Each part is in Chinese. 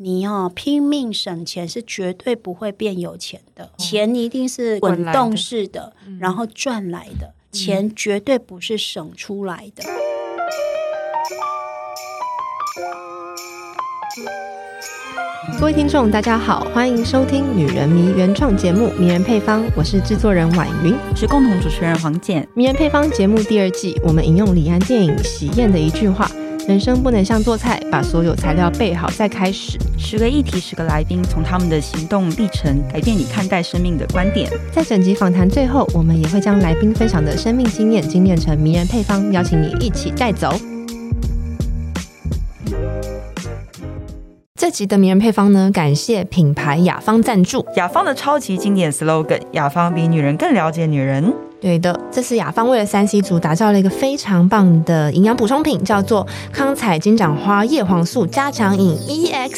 你要拼命省钱是绝对不会变有钱的，钱一定是滚动式的，然后赚来的，钱绝对不是省出来的。各位听众，大家好，欢迎收听《女人迷》原创节目《迷人配方》，我是制作人婉云，我是共同主持人黄健。《迷人配方》节目第二季，我们引用李安电影《喜宴》的一句话。人生不能像做菜，把所有材料备好再开始。十个议题，十个来宾，从他们的行动历程改变你看待生命的观点。在整集访谈最后，我们也会将来宾分享的生命经验精炼成迷人配方，邀请你一起带走。这集的名人配方呢，感谢品牌雅芳赞助。雅芳的超级经典 slogan：雅芳比女人更了解女人。对的，这次雅芳为了三 C 族打造了一个非常棒的营养补充品，叫做康彩金盏花叶黄素加强饮 EX。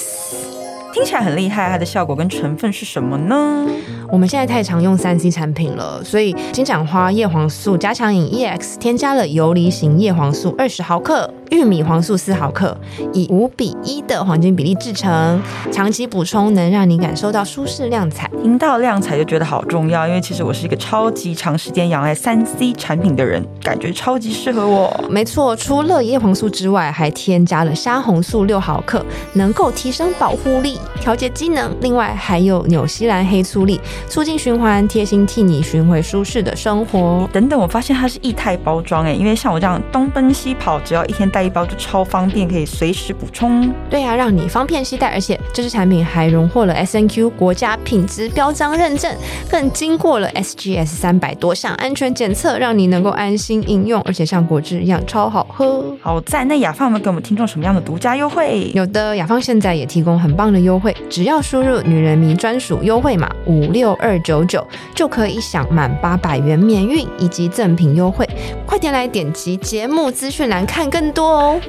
听起来很厉害，它的效果跟成分是什么呢？我们现在太常用三 C 产品了，所以金盏花叶黄素加强饮 EX 添加了游离型叶黄素二十毫克、玉米黄素四毫克，以五比一的黄金比例制成，长期补充能让你感受到舒适亮彩。听到亮彩就觉得好重要，因为其实我是一个超级长时间仰赖三 C 产品的人，感觉超级适合我。没错，除了叶黄素之外，还添加了虾红素六毫克，能够提升保护力。调节机能，另外还有纽西兰黑醋栗，促进循环，贴心替你寻回舒适的生活。等等，我发现它是液态包装诶，因为像我这样东奔西跑，只要一天带一包就超方便，可以随时补充。对啊，让你方便携带，而且这支产品还荣获了 SNQ 国家品质标章认证，更经过了 SGS 三百多项安全检测，让你能够安心饮用，而且像果汁一样超好喝。好赞！那雅芳有没有给我们听众什么样的独家优惠？有的，雅芳现在也提供很棒的优惠。只要输入“女人迷”专属优惠码五六二九九，就可以享满八百元免运以及赠品优惠。快点来点击节目资讯栏看更多哦！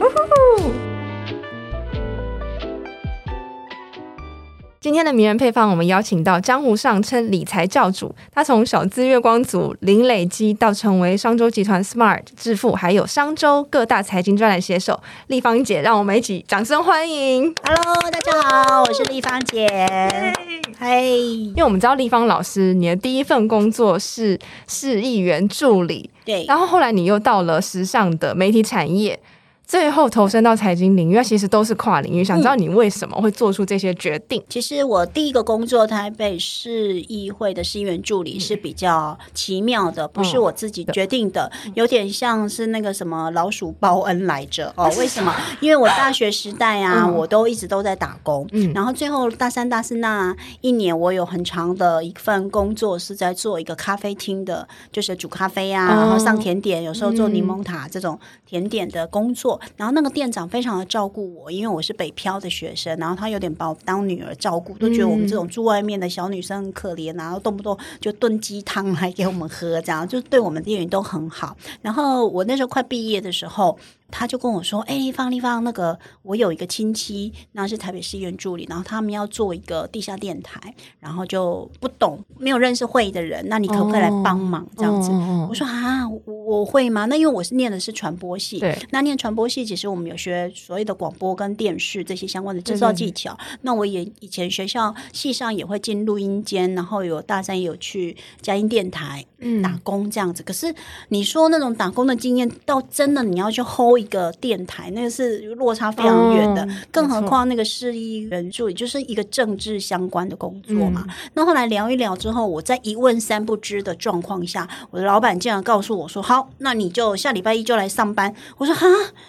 今天的名人配方，我们邀请到江湖上称理财教主，他从小资月光族零累积到成为商周集团 Smart 致富，还有商周各大财经专栏写手立方姐，让我们一起掌声欢迎。Hello，大家好，我是立方姐。嗨，因为我们知道立方老师，你的第一份工作是市议员助理，对，然后后来你又到了时尚的媒体产业。最后投身到财经领域，其实都是跨领域。想知道你为什么会做出这些决定？嗯、其实我第一个工作，台北市议会的市议员助理是比较奇妙的，不是我自己决定的，嗯、有点像是那个什么老鼠报恩来着哦。为什么？因为我大学时代啊，嗯、我都一直都在打工，嗯，然后最后大三、大四那一年，我有很长的一份工作是在做一个咖啡厅的，就是煮咖啡啊，嗯、然后上甜点，有时候做柠檬塔这种甜点的工作。然后那个店长非常的照顾我，因为我是北漂的学生，然后他有点把我当女儿照顾，都觉得我们这种住外面的小女生很可怜，然后动不动就炖鸡汤来给我们喝，这样就对我们店员都很好。然后我那时候快毕业的时候。他就跟我说：“哎、欸，丽芳，那个我有一个亲戚，那是台北市议员助理，然后他们要做一个地下电台，然后就不懂，没有认识会的人，那你可不可以来帮忙？这样子？”哦、我说：“啊，我会吗？那因为我是念的是传播系，对，那念传播系其实我们有学所谓的广播跟电视这些相关的制造技巧。那我也以前学校系上也会进录音间，然后有大三也有去佳音电台打工这样子。嗯、可是你说那种打工的经验，到真的你要去 hold。”一个电台，那个是落差非常远的，嗯、更何况那个市议员助理就是一个政治相关的工作嘛。嗯、那后来聊一聊之后，我在一问三不知的状况下，我的老板竟然告诉我说：“好，那你就下礼拜一就来上班。”我说：“哈，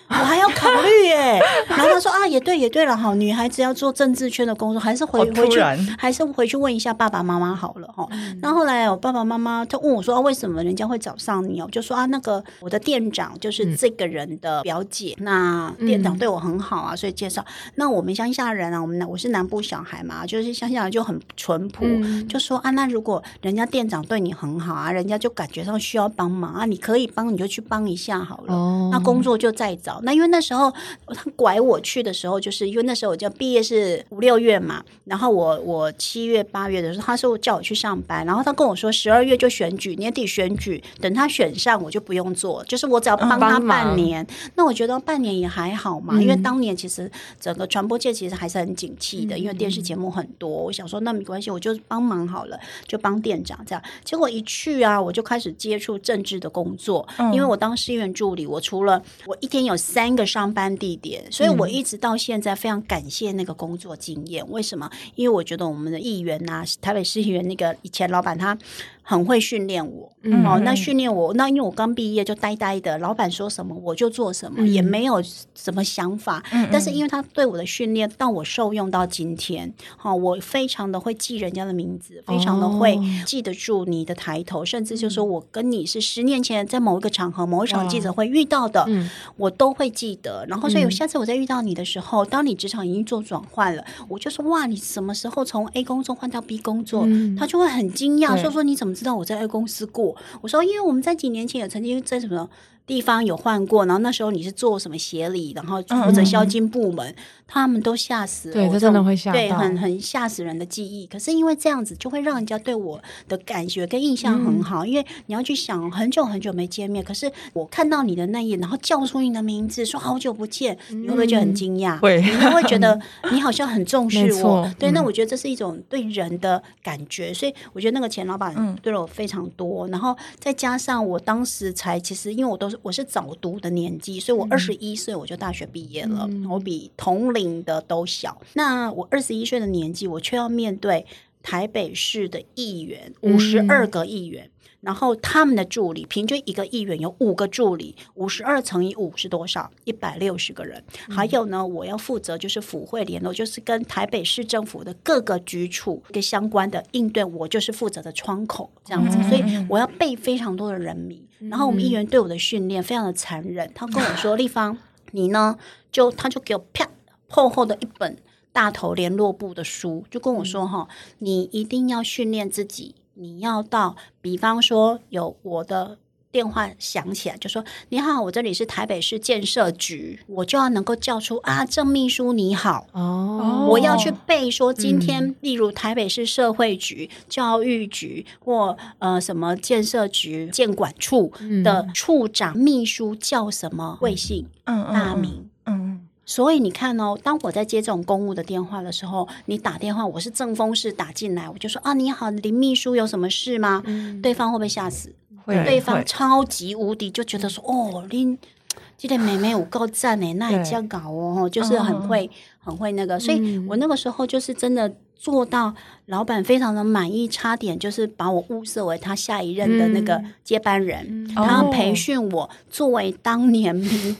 我还要考虑耶。”然后他说：“啊，也对，也对了，好，女孩子要做政治圈的工作，还是回回去，还是回去问一下爸爸妈妈好了哈。嗯”那后来我爸爸妈妈他问我说：“啊，为什么人家会找上你？”我就说：“啊，那个我的店长就是这个人的。”表姐，那店长对我很好啊，嗯、所以介绍。那我们乡下人啊，我们我是南部小孩嘛，就是乡下人就很淳朴，嗯、就说啊，那如果人家店长对你很好啊，人家就感觉上需要帮忙啊，你可以帮你就去帮一下好了。哦、那工作就再找。那因为那时候他拐我去的时候，就是因为那时候我就毕业是五六月嘛，然后我我七月八月的时候，他说叫我去上班，然后他跟我说十二月就选举，年底选举，等他选上我就不用做，就是我只要帮他半年。那我觉得半年也还好嘛，嗯、因为当年其实整个传播界其实还是很景气的，嗯、因为电视节目很多。我想说那没关系，我就帮忙好了，就帮店长这样。结果一去啊，我就开始接触政治的工作，嗯、因为我当市议员助理，我除了我一天有三个上班地点，所以我一直到现在非常感谢那个工作经验。为什么？因为我觉得我们的议员呐、啊，台北市议员那个以前老板他。很会训练我，嗯、哦，那训练我，那因为我刚毕业就呆呆的，老板说什么我就做什么，嗯、也没有什么想法。嗯、但是因为他对我的训练，到我受用到今天，哈、哦，我非常的会记人家的名字，非常的会记得住你的抬头，哦、甚至就是说我跟你是十年前在某一个场合、某一场记者会遇到的，嗯、我都会记得。然后，所以下次我再遇到你的时候，当你职场已经做转换了，我就说哇，你什么时候从 A 工作换到 B 工作？嗯、他就会很惊讶，说说你怎么知道我在 A 公司过？我说，因为我们在几年前也曾经在什么。地方有换过，然后那时候你是做什么协理，然后负责销金部门，嗯、他们都吓死了。对，这真的会吓，对，很很吓死人的记忆。可是因为这样子，就会让人家对我的感觉跟印象很好。嗯、因为你要去想，很久很久没见面，可是我看到你的那一眼，然后叫出你的名字，说好久不见，你会不会觉得很惊讶？会、嗯，你会觉得 你好像很重视我。对，那我觉得这是一种对人的感觉。所以我觉得那个钱老板对了我非常多，嗯、然后再加上我当时才，其实因为我都是。我是早读的年纪，所以我二十一岁我就大学毕业了。嗯、我比同龄的都小。那我二十一岁的年纪，我却要面对台北市的议员五十二个议员，嗯、然后他们的助理，平均一个议员有五个助理，五十二乘以五是多少？一百六十个人。嗯、还有呢，我要负责就是府会联络，就是跟台北市政府的各个局处跟相关的应对，我就是负责的窗口这样子。嗯、所以我要背非常多的人名。然后我们议员对我的训练非常的残忍，他跟我说：“丽芳，你呢？就他就给我啪厚厚的一本大头联络部的书，就跟我说：哈，你一定要训练自己，你要到，比方说有我的。”电话响起来，就说：“你好，我这里是台北市建设局，我就要能够叫出啊，郑秘书你好哦，我要去背说今天，嗯、例如台北市社会局、教育局或呃什么建设局、建管处的处长秘书叫什么贵姓、嗯、大名，嗯。嗯”所以你看哦，当我在接这种公务的电话的时候，你打电话，我是正风式打进来，我就说啊，你好，林秘书有什么事吗？嗯、对方会不会吓死？会，对方超级无敌就觉得说，哦，林这个妹妹有够赞诶，那也这样搞哦，就是很会，很会那个，所以我那个时候就是真的。做到老板非常的满意，差点就是把我物色为他下一任的那个接班人。嗯、他培训我作为当年民民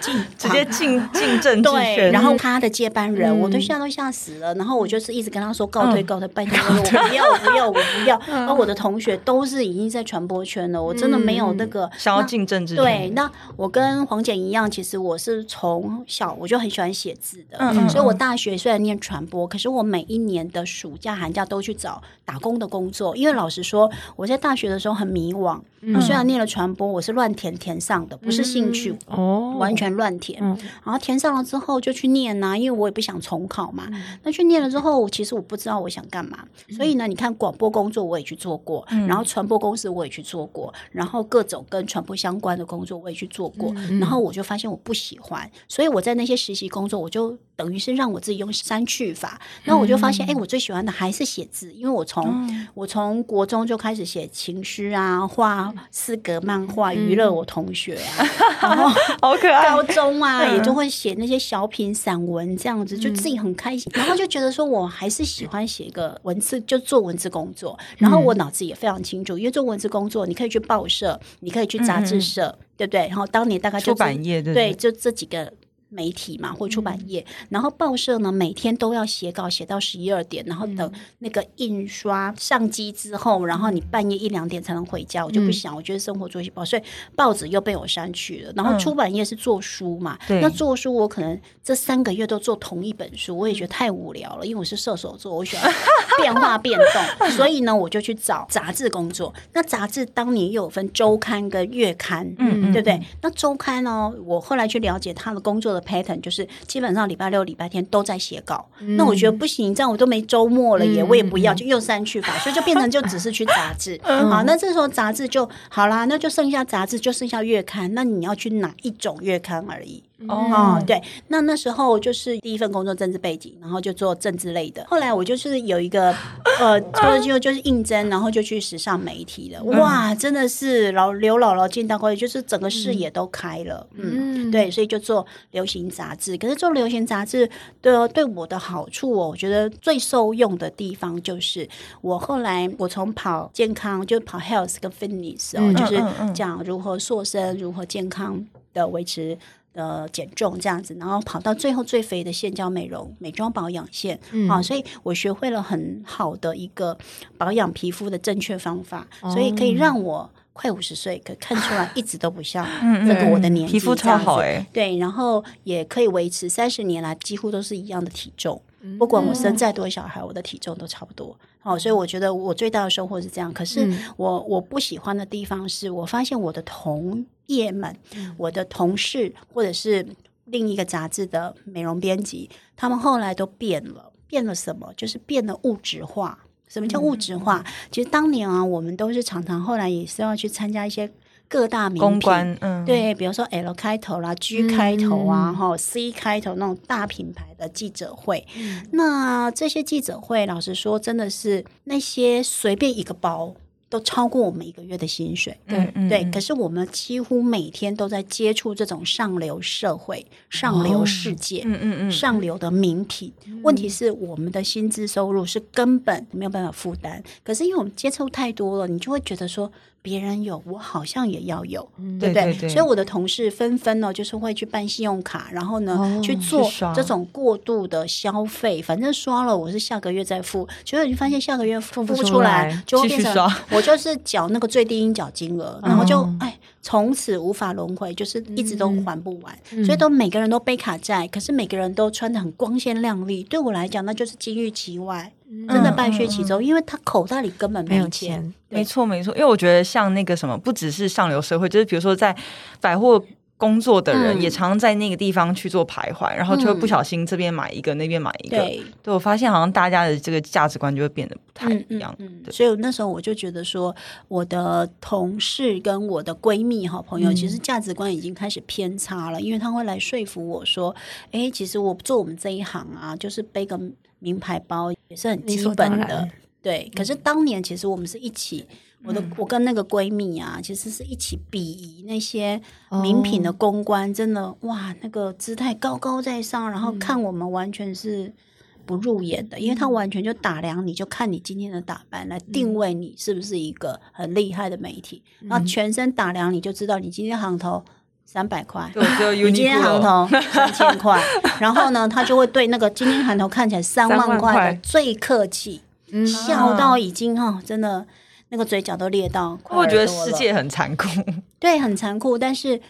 进直接进进政对，然后他的接班人，嗯、我都现在都吓死了。然后我就是一直跟他说告退告退，拜托我不要我不要我不要。而、嗯、我的同学都是已经在传播圈了，我真的没有那个、嗯、那想要进政治。对，那我跟黄简一样，其实我是从小我就很喜欢写字的，嗯、所以我大学虽然念传播，可是我每一。年的暑假寒假都去找打工的工作，因为老实说，我在大学的时候很迷惘。嗯、虽然念了传播，我是乱填填上的，不是兴趣、嗯、哦，完全乱填。嗯、然后填上了之后就去念呐、啊，因为我也不想重考嘛。嗯、那去念了之后，其实我不知道我想干嘛。嗯、所以呢，你看广播工作我也去做过，嗯、然后传播公司我也去做过，然后各种跟传播相关的工作我也去做过。嗯、然后我就发现我不喜欢，所以我在那些实习工作，我就等于是让我自己用删去法。然后我就发现，哎、嗯，我最喜欢的还是写字，因为我从、嗯、我从国中就开始写情诗啊，画。四格漫画娱乐我同学啊，然后好可爱。高中啊，也就会写那些小品、散文这样子，就自己很开心。然后就觉得说，我还是喜欢写一个文字，就做文字工作。然后我脑子也非常清楚，因为做文字工作，你可以去报社，你可以去杂志社，对不对？然后当年大概就出版业，对，就这几个。媒体嘛，或出版业，嗯、然后报社呢，每天都要写稿，写到十一二点，然后等那个印刷上机之后，然后你半夜一两点才能回家。我就不想，嗯、我觉得生活作息不好，所以报纸又被我删去了。然后出版业是做书嘛，嗯、那做书我可能这三个月都做同一本书，我也觉得太无聊了，因为我是射手座，我喜欢变化变动，所以呢，我就去找杂志工作。那杂志当年又有分周刊跟月刊，嗯，对不对？那周刊呢，我后来去了解他的工作的。的 pattern 就是基本上礼拜六、礼拜天都在写稿。嗯、那我觉得不行，这样我都没周末了耶，嗯、我也不要，就又删去法，嗯、所以就变成就只是去杂志。嗯、好，那这时候杂志就好啦，那就剩下杂志，就剩下月刊。那你要去哪一种月刊而已？哦，嗯、对，那那时候就是第一份工作政治背景，然后就做政治类的。后来我就是有一个呃，就就就是应征，然后就去时尚媒体了。哇，真的是老刘姥姥进大观，就是整个视野都开了。嗯，嗯对，所以就做流行杂志。可是做流行杂志对对我的好处哦，我觉得最受用的地方就是我后来我从跑健康就跑 health 跟 fitness 哦，嗯、就是讲如何塑身、如何健康的维持。的减重这样子，然后跑到最后最肥的线叫美容美妆保养线，嗯、啊，所以我学会了很好的一个保养皮肤的正确方法，哦、所以可以让我快五十岁可看出来一直都不像 这个我的年纪，皮肤超好哎、欸，对，然后也可以维持三十年来几乎都是一样的体重，不管我生再多小孩，我的体重都差不多。好，所以我觉得我最大的收获是这样。可是我我不喜欢的地方是我发现我的同业们、我的同事或者是另一个杂志的美容编辑，他们后来都变了。变了什么？就是变得物质化。什么叫物质化？其实当年啊，我们都是常常后来也是要去参加一些。各大名品，嗯，对，比如说 L 开头啦、G 开头啊、哈、嗯、C 开头那种大品牌的记者会，嗯、那这些记者会，老实说，真的是那些随便一个包。都超过我们一个月的薪水，对对。可是我们几乎每天都在接触这种上流社会、上流世界、嗯嗯嗯、上流的名品。问题是我们的薪资收入是根本没有办法负担。可是因为我们接触太多了，你就会觉得说别人有，我好像也要有，对不对？所以我的同事纷纷呢，就是会去办信用卡，然后呢去做这种过度的消费。反正刷了，我是下个月再付，结果你发现下个月付不出来，就会变成 我。就是缴那个最低应缴金额，然后就哎，从此无法轮回，就是一直都还不完，嗯、所以都每个人都背卡债，可是每个人都穿得很光鲜亮丽。对我来讲，那就是金玉其外，真的败絮其中，嗯、因为他口袋里根本没有钱。没错，没错，因为我觉得像那个什么，不只是上流社会，就是比如说在百货。工作的人也常常在那个地方去做徘徊，嗯、然后就会不小心这边买一个，嗯、那边买一个。对，对我发现好像大家的这个价值观就会变得不太一样。嗯嗯嗯、所以那时候我就觉得说，我的同事跟我的闺蜜、好朋友，其实价值观已经开始偏差了，嗯、因为他会来说服我说：“哎，其实我做我们这一行啊，就是背个名牌包也是很基本的。”对，可是当年其实我们是一起。我的我跟那个闺蜜啊，其实是一起鄙夷那些名品的公关，oh. 真的哇，那个姿态高高在上，然后看我们完全是不入眼的，嗯、因为他完全就打量你，就看你今天的打扮来定位你是不是一个很厉害的媒体，嗯、然后全身打量你就知道你今天行头三百块，你今天行头三千块，然后呢，他就会对那个今天行头看起来三万块的最客气，嗯、笑到已经哈、哦，真的。那个嘴角都裂到，我觉得世界很残酷，对，很残酷。但是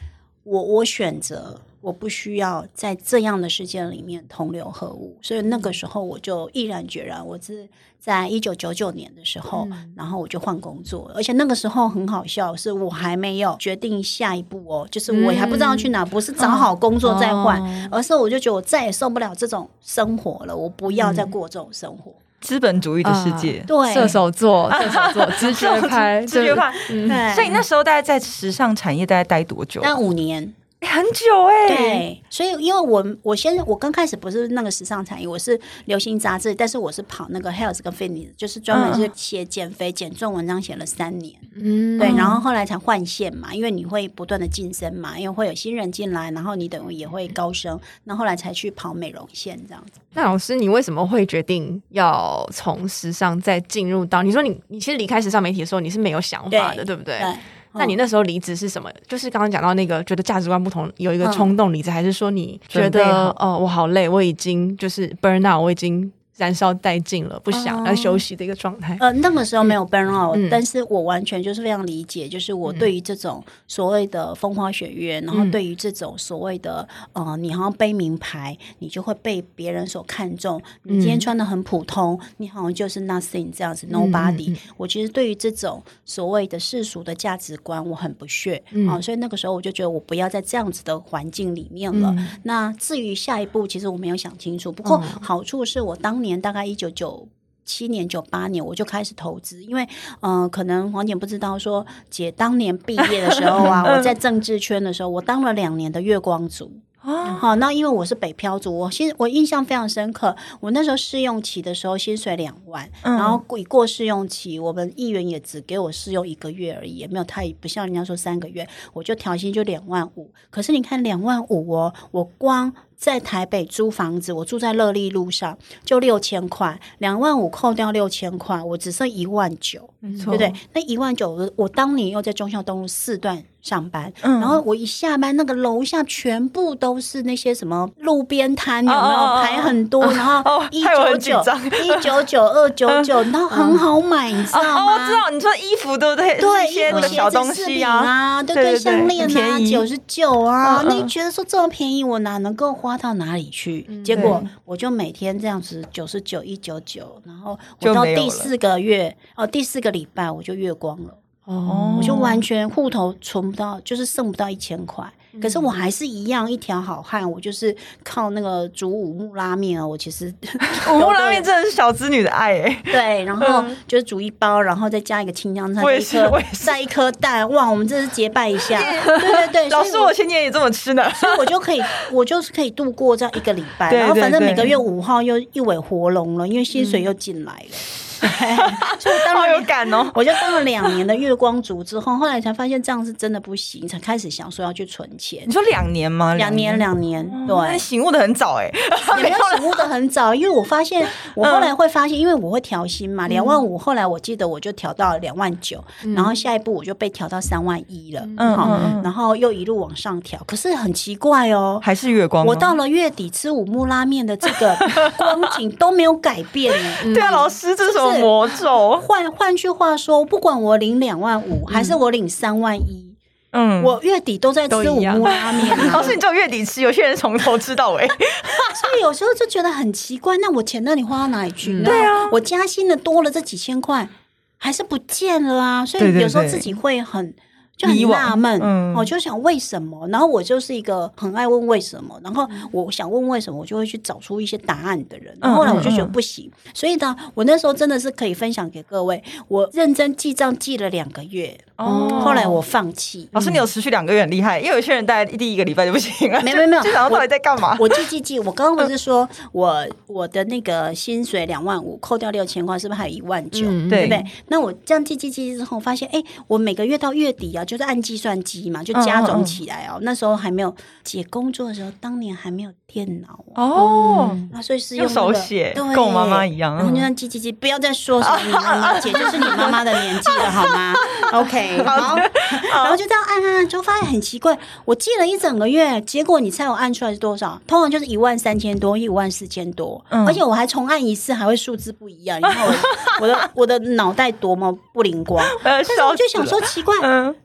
我我选择，我不需要在这样的世界里面同流合污，所以那个时候我就毅然决然，我是在一九九九年的时候，嗯、然后我就换工作，而且那个时候很好笑，是我还没有决定下一步哦，就是我还不知道去哪，不是找好工作再换，嗯、而是我就觉得我再也受不了这种生活了，我不要再过这种生活。嗯资本主义的世界，对射手座，射手座，直觉派，直觉派。对，所以那时候大概在时尚产业大概待多久？待五年。很久哎、欸，对，所以因为我我先我刚开始不是那个时尚产业，我是流行杂志，但是我是跑那个 health 跟 fitness，就是专门是写减肥减重文章，写了三年，嗯，对，然后后来才换线嘛，因为你会不断的晋升嘛，因为会有新人进来，然后你等于也会高升，那后，后来才去跑美容线这样子。那老师，你为什么会决定要从时尚再进入到？你说你你其实离开时尚媒体的时候，你是没有想法的，对，对不对？对。那你那时候离职是什么？就是刚刚讲到那个，觉得价值观不同，有一个冲动离职，还是说你觉得哦，我好累，我已经就是 burn out，我已经燃烧殆尽了，不想要休息的一个状态。呃，那个时候没有 burn out，嗯，但是我完全就是非常理解，就是我对于这种所谓的风花雪月，嗯，然后对于这种所谓的呃，你好像背名牌，你就会被别人所看重。你今天穿的很普通，你好像就是 nothing 这样子，nobody。我其实对于这种所谓的世俗的价值观，我很不屑啊，所以那个时候我就觉得我不要在这样子的环境里面了。那至于下一步，其实我没有想清楚。不过好处是我当年。年大概一九九七年、九八年，我就开始投资，因为嗯、呃，可能黄姐不知道说，姐当年毕业的时候啊，我在政治圈的时候，我当了两年的月光族。好，那因为我是北漂族，我其实我印象非常深刻。我那时候试用期的时候，薪水两万，然后过过试用期，我们议员也只给我试用一个月而已，也没有太不像人家说三个月，我就调薪就两万五。可是你看两万五哦，我光。在台北租房子，我住在乐利路上，就六千块，两万五扣掉六千块，我只剩一万九，对不对？那一万九，我我当年又在忠孝东路四段上班，嗯，然后我一下班，那个楼下全部都是那些什么路边摊，有没有？排很多？然后 一九九、一九九、二九九，然后很好买，你知道吗？我知道，你说衣服对不对？对，衣服、小东西啊，对对，项链啊，九十九啊，那你觉得说这么便宜，我哪能够花？花到哪里去？结果我就每天这样子九十九一九九，然后我到第四个月哦，第四个礼拜我就月光了哦，我就完全户头存不到，就是剩不到一千块。可是我还是一样一条好汉，我就是靠那个煮五木拉面啊！我其实 五木拉面真的是小资女的爱哎、欸。对，然后就是煮一包，然后再加一个青江菜，一颗再一颗蛋，哇！我们这是结拜一下，对 对对。老师，我前年也这么吃呢，所以我就可以，我就是可以度过这样一个礼拜，然后反正每个月五号又一尾活龙了，因为薪水又进来了。所以当然有感哦，我就当了两年的月光族之后，后来才发现这样是真的不行，才开始想说要去存钱。你说两年吗？两年，两年，对，醒悟的很早哎，也没有 醒悟的很早，因为我发现，我后来会发现，因为我会调薪嘛，两万五，后来我记得我就调到两万九，然后下一步我就被调到三万一了，嗯，然后又一路往上调，可是很奇怪哦，还是月光。我到了月底吃五木拉面的这个光景都没有改变呢。对啊，老师，这是什么？魔咒。换换句话说，不管我领两万五，还是我领三万一，嗯，我月底都在吃五谷拉面。老师，你只有月底吃，有些人从头吃到尾，所以有时候就觉得很奇怪。那我钱到底花到哪里去嗯？对啊，我加薪的多了这几千块，还是不见了啊？所以有时候自己会很。就很纳闷，嗯，我就想为什么？然后我就是一个很爱问为什么，然后我想问为什么，我就会去找出一些答案的人。后后来我就觉得不行，所以呢，我那时候真的是可以分享给各位。我认真记账记了两个月，哦，后来我放弃。老师，你有持续两个月很厉害，因为有些人大概第一个礼拜就不行了。没没没有，就想到底在干嘛？我记记记，我刚刚不是说我我的那个薪水两万五，扣掉六千块，是不是还有一万九？对不对？那我这样记记记之后，发现哎，我每个月到月底啊，就是按计算。机嘛，就加总起来哦。那时候还没有姐工作的时候，当年还没有电脑哦，那所以是用手写，跟我妈妈一样。然后就让记记记，不要再说什么你妈妈，姐就是你妈妈的年纪了，好吗？OK，好。然后就这样按按按，就发现很奇怪。我记了一整个月，结果你猜我按出来是多少？通常就是一万三千多，一万四千多。而且我还重按一次，还会数字不一样。然后我的我的脑袋多么不灵光，但是我就想说奇怪，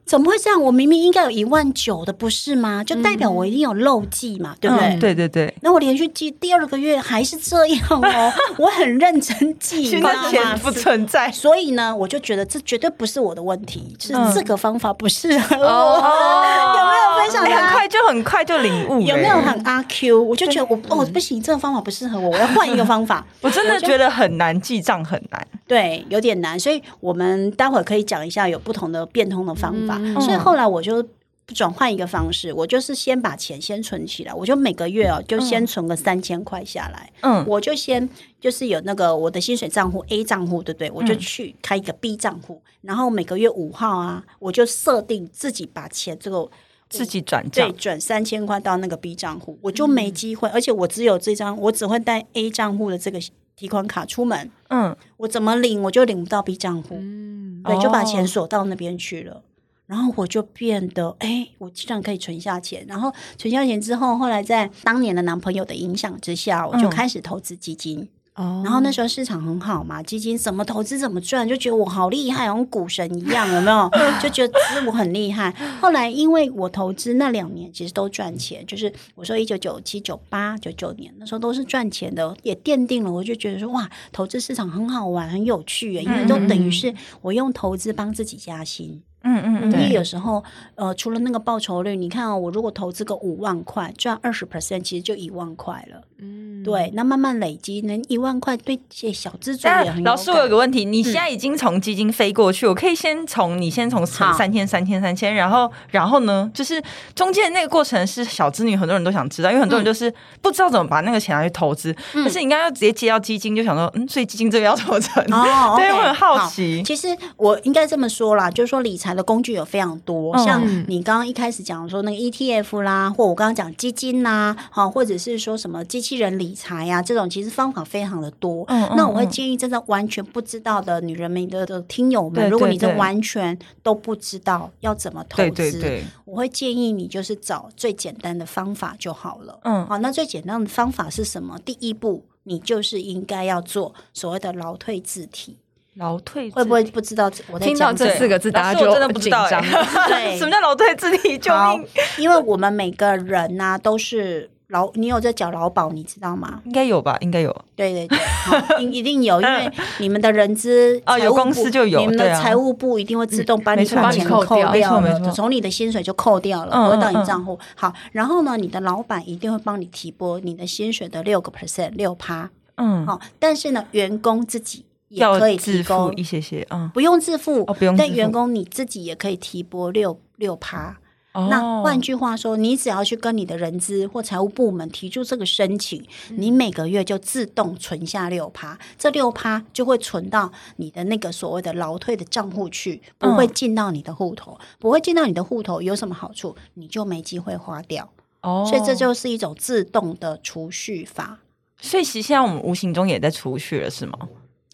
怎么会这样？我明明应该有一万九的，不是吗？就代表我一定有漏记嘛，对不对？对对对。那我连续记第二个月还是这样哦，我很认真记，现在钱不存在。所以呢，我就觉得这绝对不是我的问题，是这个方法不适合我。有没有分享？很快就很快就领悟，有没有很阿 Q？我就觉得我哦不行，这个方法不适合我，我要换一个方法。我真的觉得很难记账，很难，对，有点难。所以我们待会儿可以讲一下有不同的变通的方法。所以后来我就。转换一个方式，我就是先把钱先存起来，我就每个月哦，就先存个三千块下来。嗯，我就先就是有那个我的薪水账户 A 账户，对不对？我就去开一个 B 账户，然后每个月五号啊，我就设定自己把钱这个自己转账，对，转三千块到那个 B 账户，我就没机会，而且我只有这张，我只会带 A 账户的这个提款卡出门。嗯，我怎么领我就领不到 B 账户，嗯，对，就把钱锁到那边去了。然后我就变得，哎，我竟然可以存下钱。然后存下钱之后，后来在当年的男朋友的影响之下，我就开始投资基金。哦，然后那时候市场很好嘛，基金怎么投资怎么赚，就觉得我好厉害，好像股神一样，有没有？就觉得我很厉害。后来因为我投资那两年其实都赚钱，就是我说一九九七、九八、九九年那时候都是赚钱的，也奠定了我就觉得说哇，投资市场很好玩，很有趣，因为都等于是我用投资帮自己加薪。嗯嗯嗯，因为有时候，呃，除了那个报酬率，你看哦，我如果投资个五万块，赚二十 percent，其实就一万块了。嗯，对，那慢慢累积，能一万块对些小资族也很有。老师，我有个问题，你现在已经从基金飞过去，嗯、我可以先从你先从三千、三千、三千，然后然后呢，就是中间那个过程是小资女很多人都想知道，因为很多人就是不知道怎么把那个钱拿去投资。嗯、可是你刚刚要直接接到基金，就想说，嗯，所以基金这个要怎么存？哦，对我很好奇。好其实我应该这么说啦，就是说理财的工具有非常多，像你刚刚一开始讲说那个 ETF 啦，或我刚刚讲基金啦，好，或者是说什么机器人理财呀，这种其实方法非常的多。嗯，那我会建议真的完全不知道的女人们的的听友们，如果你这完全都不知道要怎么投资，我会建议你就是找最简单的方法就好了。嗯，好，那最简单的方法是什么？第一步，你就是应该要做所谓的劳退自提。劳退会不会不知道？我听到这四个字，大家就真的不知道。对，什么叫劳退自提？救命！因为我们每个人呐都是劳，你有在缴劳保，你知道吗？应该有吧？应该有。对对对，一定有，因为你们的人资 啊，有公司就有，你们的财务部一定会自动把你把钱扣掉了，从你的薪水就扣掉了，回到你账户。好，然后呢，你的老板一定会帮你提拨你的薪水的六个 percent，六趴。嗯，好，但是呢，员工自己。也可以提供一些些，嗯，不用自付，哦，不用。但员工你自己也可以提拨六六趴。哦，那换句话说，你只要去跟你的人资或财务部门提出这个申请，嗯，你每个月就自动存下六趴，这六趴就会存到你的那个所谓的劳退的账户去，不会进到你的户头，嗯，不会进到你的户头有什么好处？你就没机会花掉。哦，所以这就是一种自动的储蓄法。所以其实现在我们无形中也在储蓄了，是吗？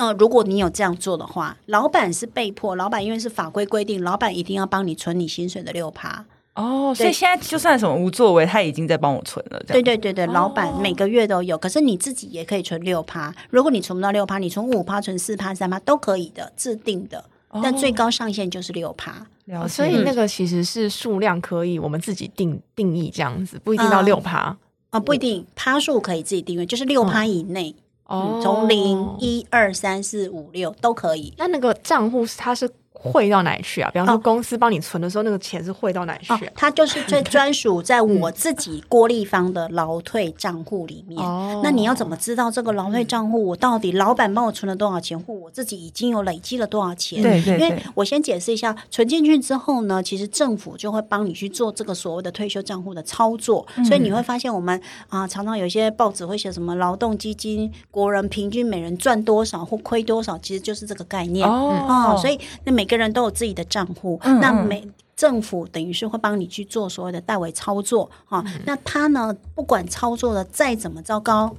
呃，如果你有这样做的话，老板是被迫，老板因为是法规规定，老板一定要帮你存你薪水的六趴。哦，所以现在就算什么无作为，他已经在帮我存了。对对对对，老板每个月都有，可是你自己也可以存六趴。如果你存不到六趴，你存五趴、存四趴、三趴都可以的，制定的，但最高上限就是六趴。哦，所以那个其实是数量可以我们自己定定义这样子，不一定到六趴啊，呃，不一定趴数可以自己定义，就是六趴以内。嗯嗯，从零一二三四五六都可以。那那个账户它是？汇到哪里去啊？比方说公司帮你存的时候，那个钱是汇到哪里去啊？它就是最 专属在我自己郭立方的劳退账户里面。那你要怎么知道这个劳退账户我到底老板帮我存了多少钱，或我自己已经有累积了多少钱？对对。因为我先解释一下，存进去之后呢，其实政府就会帮你去做这个所谓的退休账户的操作。所以你会发现，我们啊常常有些报纸会写什么劳动基金，国人平均每人赚多少或亏多少，其实就是这个概念哦。所以那每个人都有自己的账户，嗯嗯，那每政府等于是会帮你去做所谓的代为操作哈。嗯、那他呢，不管操作的再怎么糟糕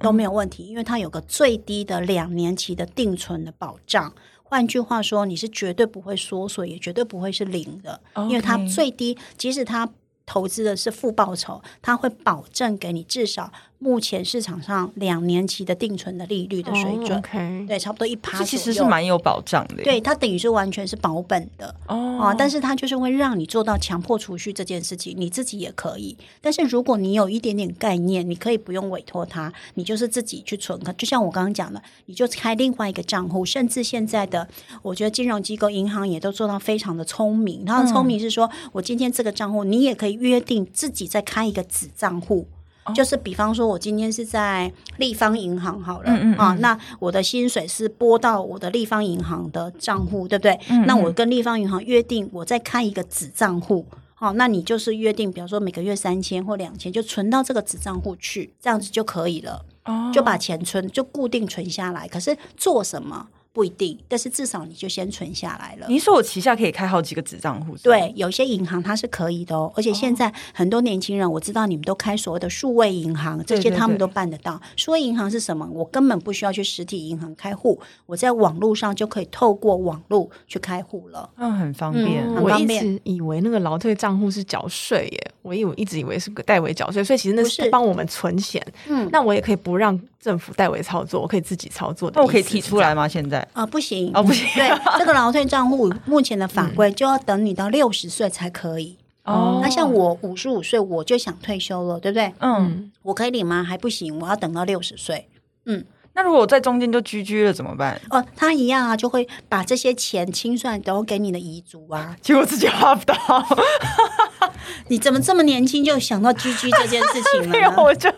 都没有问题，因为他有个最低的两年期的定存的保障。换句话说，你是绝对不会缩水，也绝对不会是零的因为它最低，即使他投资的是负报酬，他会保证给你至少。目前市场上两年期的定存的利率的水准，oh. 对，差不多一趴，其实是蛮有保障的。对，它等于是完全是保本的哦、oh. 啊，但是它就是会让你做到强迫储蓄这件事情，你自己也可以。但是如果你有一点点概念，你可以不用委托他，你就是自己去存。就像我刚刚讲的，你就开另外一个账户，甚至现在的我觉得金融机构、银行也都做到非常的聪明。他的聪明是说，嗯、我今天这个账户，你也可以约定自己再开一个子账户。就是比方说，我今天是在立方银行好了，嗯嗯嗯啊，那我的薪水是拨到我的立方银行的账户，对不对？那我跟立方银行约定，我再开一个子账户，好，那你就是约定，比方说每个月三千或两千，就存到这个子账户去，这样子就可以了，哦，就把钱存，就固定存下来。可是做什么？不一定，但是至少你就先存下来了。您说我旗下可以开好几个子账户？对，有些银行它是可以的哦。而且现在很多年轻人，我知道你们都开所谓的数位银行，这些他们都办得到。数位银行是什么？我根本不需要去实体银行开户，我在网络上就可以透过网络去开户了。嗯，很方便。嗯、很方便。我一直以为那个劳退账户是缴税耶。我以为一直以为是个代为缴税，所以其实那是帮我们存钱。嗯，那我也可以不让政府代为操作，我可以自己操作的。那我可以提出来吗？现在啊、呃，不行哦，不行。对，这个劳退账户 目前的法规就要等你到六十岁才可以。哦，那像我五十五岁我就想退休了，对不对？嗯，我可以领吗？还不行，我要等到六十岁。嗯。那如果我在中间就居居了怎么办？哦，他一样啊，就会把这些钱清算都给你的遗嘱啊。结果自己花不到，你怎么这么年轻就想到居居这件事情了？我就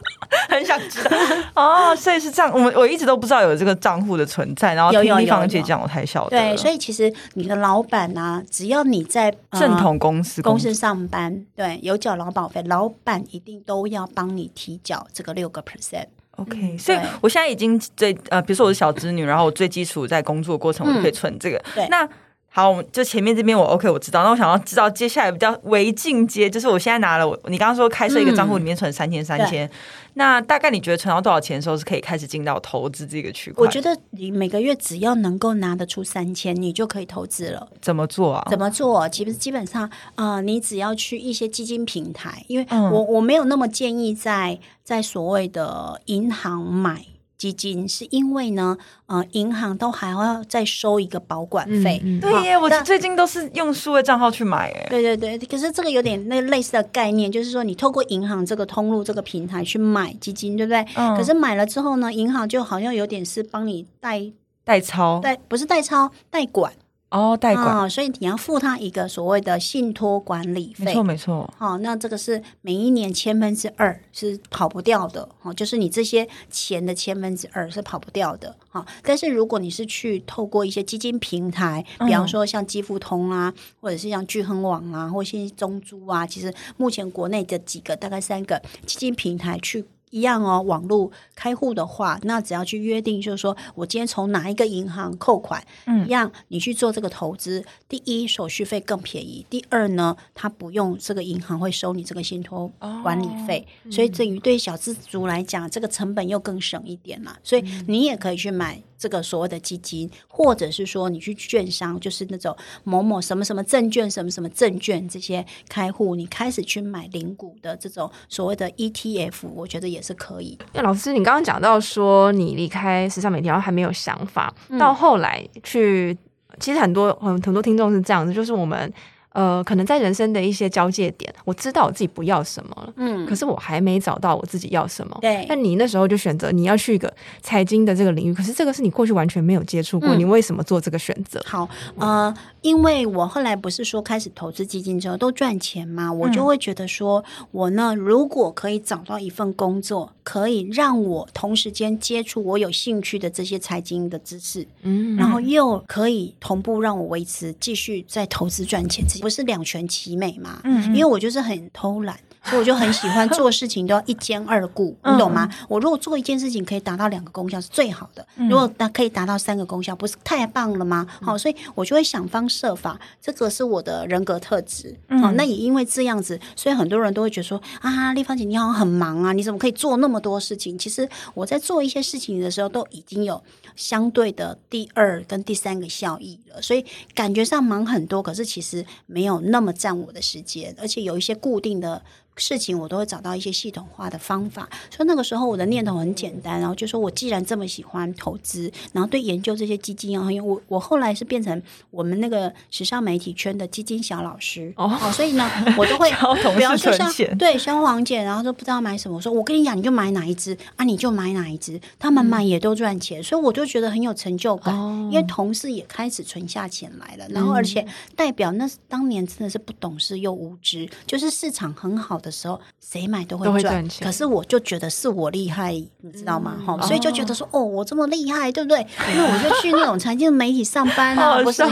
很想知道哦，所以是这样。我们我一直都不知道有这个账户的存在，然后听丽芳姐讲，我才晓得。对，所以其实你的老板啊，只要你在正统公司公司上班，对，有缴劳保费，老板一定都要帮你提缴这个六个 percent。OK，、嗯、所以我现在已经最呃，比如说我是小织女，然后我最基础在工作过程，我就可以存这个。那好，就前面这边我 OK，我知道。那我想要知道接下来比较为进阶，就是我现在拿了我你刚刚说开设一个账户里面存三千三千。那大概你觉得存到多少钱的时候是可以开始进到投资这个区块？我觉得你每个月只要能够拿得出三千，你就可以投资了。怎么做啊？怎么做？其实基本上，呃，你只要去一些基金平台，因为我我没有那么建议在在所谓的银行买。基金是因为呢，呃，银行都还要再收一个保管费。嗯嗯、对耶，我最近都是用数位账号去买。耶，对对对，可是这个有点那类似的概念，就是说你透过银行这个通路这个平台去买基金，对不对？嗯。可是买了之后呢，银行就好像有点是帮你代代操，代不是代操，代管。哦，代管、哦，所以你要付他一个所谓的信托管理费，没错没错。哦，那这个是每一年千分之二是跑不掉的，哦，就是你这些钱的千分之二是跑不掉的，哈、哦。但是如果你是去透过一些基金平台，比方说像基富通啊，嗯、或者是像聚亨网啊，或者是中珠啊，其实目前国内的几个大概三个基金平台去。一样哦，网络开户的话，那只要去约定，就是说我今天从哪一个银行扣款，嗯，一样你去做这个投资，第一手续费更便宜，第二呢，它不用这个银行会收你这个信托管理费，哦、所以对于对小资族来讲，这个成本又更省一点啦，所以你也可以去买。这个所谓的基金，或者是说你去券商，就是那种某某什么什么证券、什么什么证券这些开户，你开始去买零股的这种所谓的 ETF，我觉得也是可以。那老师，你刚刚讲到说你离开时尚媒体，然后还没有想法，嗯、到后来去，其实很多很很多听众是这样子，就是我们。呃，可能在人生的一些交界点，我知道我自己不要什么了，嗯，可是我还没找到我自己要什么。对，那你那时候就选择你要去一个财经的这个领域，可是这个是你过去完全没有接触过，嗯、你为什么做这个选择？好，呃，因为我后来不是说开始投资基金之后都赚钱嘛，我就会觉得说，我呢如果可以找到一份工作，可以让我同时间接触我有兴趣的这些财经的知识，嗯，然后又可以同步让我维持继续在投资赚钱。不是两全其美嘛？嗯，因为我就是很偷懒。所以我就很喜欢做事情都要一兼二顾，你懂吗？我如果做一件事情可以达到两个功效是最好的，如果达可以达到三个功效，不是太棒了吗？好，所以我就会想方设法，这个是我的人格特质。好，那也因为这样子，所以很多人都会觉得说啊，丽芳姐你好像很忙啊，你怎么可以做那么多事情？其实我在做一些事情的时候，都已经有相对的第二跟第三个效益了，所以感觉上忙很多，可是其实没有那么占我的时间，而且有一些固定的。事情我都会找到一些系统化的方法，所以那个时候我的念头很简单，然后就说我既然这么喜欢投资，然后对研究这些基金啊，因为我我后来是变成我们那个时尚媒体圈的基金小老师哦，所以呢，我都会 比方说像对萧煌姐，然后说不知道买什么，我说我跟你讲，你就买哪一支啊，你就买哪一支，他们买也都赚钱，嗯、所以我就觉得很有成就感，哦、因为同事也开始存下钱来了，然后而且代表那当年真的是不懂事又无知，就是市场很好的时候，谁买都会赚钱。可是我就觉得是我厉害，你知道吗？哈、嗯，所以就觉得说，哦，我这么厉害，对不对？因为我就去那种财经媒体上班啊，不是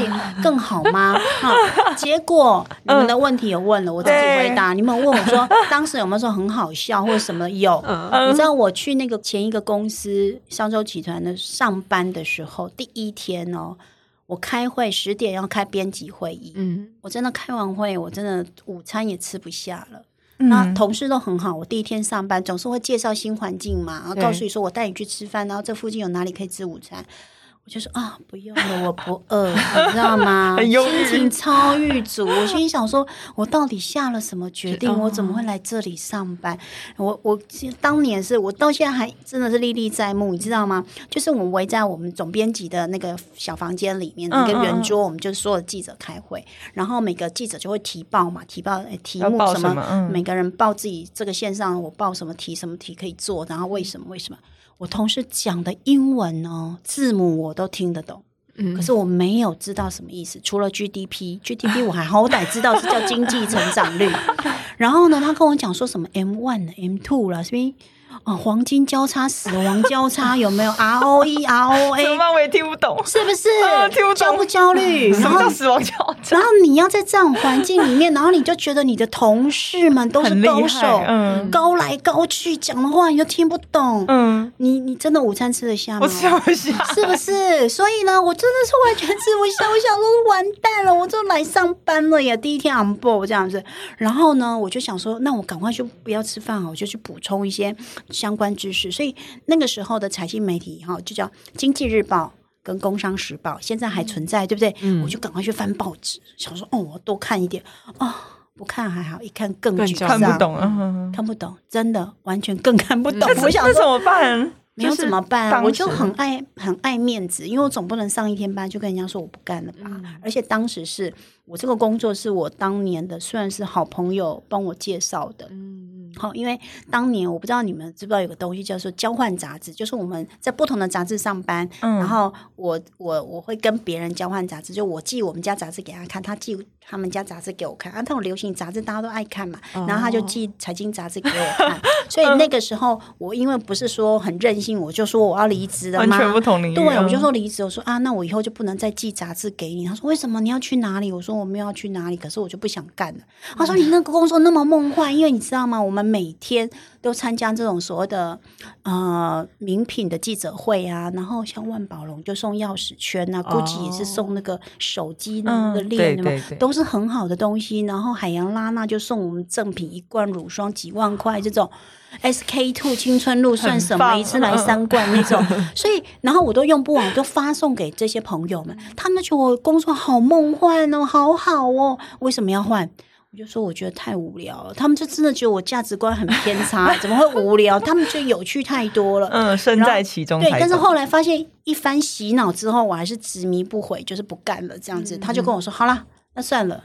更好吗？哈，结果你们的问题有问了，我自己回答。你们问我说，当时有没有说很好笑或者什么？有。你知道我去那个前一个公司商周集团的上班的时候，第一天哦。我开会十点要开编辑会议，嗯，我真的开完会，我真的午餐也吃不下了。嗯、那同事都很好，我第一天上班总是会介绍新环境嘛，然后告诉你说我带你去吃饭，然后这附近有哪里可以吃午餐。我就说啊，不用了，我不饿，你知道吗？心情超郁卒。我心里想说，我到底下了什么决定？我怎么会来这里上班？我我当年是我到现在还真的是历历在目，你知道吗？就是我们围在我们总编辑的那个小房间里面，一个圆桌，我们就所有记者开会，然后每个记者就会提报嘛，提报题目什么，每个人报自己这个线上我报什么题，什么题可以做，然后为什么为什么。我同事讲的英文呢，字母我都听得懂，嗯，可是我没有知道什么意思。除了 GDP，GDP 我还好歹知道是叫经济成长率。然后呢，他跟我讲说什么 M one、M two 了，是不是？哦，黄金交叉、死亡交叉 有没有？R O E R O A？什么我也听不懂，是不是？呃、听不懂，焦不焦虑？然后死亡交叉，然后你要在这样环境里面，然后你就觉得你的同事们都是高手，嗯，高来高去讲的话你就听不懂，嗯，你你真的午餐吃得下吗？我吃不下，是不是？所以呢，我真的是完全吃不下，我想说完蛋了，我就来上班了呀，第一天 on board 这样子。然后呢，我就想说，那我赶快就不要吃饭，我就去补充一些。相关知识，所以那个时候的财经媒体哈，就叫《经济日报》跟《工商时报》，现在还存在，对不对？嗯，我就赶快去翻报纸，想说哦，我多看一点哦，不看还好，一看更沮丧，看不懂啊，看不懂，真的完全更看不懂。我想说怎么办？没有怎么办？我就很爱很爱面子，因为我总不能上一天班就跟人家说我不干了吧。嗯，而且当时是我这个工作是我当年的虽然是好朋友帮我介绍的。嗯。好，因为当年我不知道你们知不知道有个东西叫做交换杂志，就是我们在不同的杂志上班，嗯、然后我我我会跟别人交换杂志，就我寄我们家杂志给他看，他寄他们家杂志给我看。啊，那种流行杂志大家都爱看嘛，然后他就寄财经杂志给我看。哦、所以那个时候我因为不是说很任性，我就说我要离职了嘛，完全不同领域。对，我就说离职。我说啊，那我以后就不能再寄杂志给你。他说为什么你要去哪里？我说我没有要去哪里，可是我就不想干了。他说你那个工作那么梦幻，因为你知道吗？我们每天都参加这种所谓的呃名品的记者会啊，然后像万宝龙就送钥匙圈啊，GUCCI 也是送那个手机那个链嘛，都是很好的东西。然后海洋拉娜就送我们赠品一罐乳霜几万块，这种 SK two 青春露算什么？一次来三罐那种，所以然后我都用不完，我都发送给这些朋友们，他们觉得我工作好梦幻哦，好好哦，为什么要换？我就说我觉得太无聊了，他们就真的觉得我价值观很偏差，怎么会无聊？他们就有趣太多了。嗯，身在其中。对，但是后来发现一番洗脑之后，我还是执迷不悔，就是不干了这样子。嗯、他就跟我说：“好了，那算了，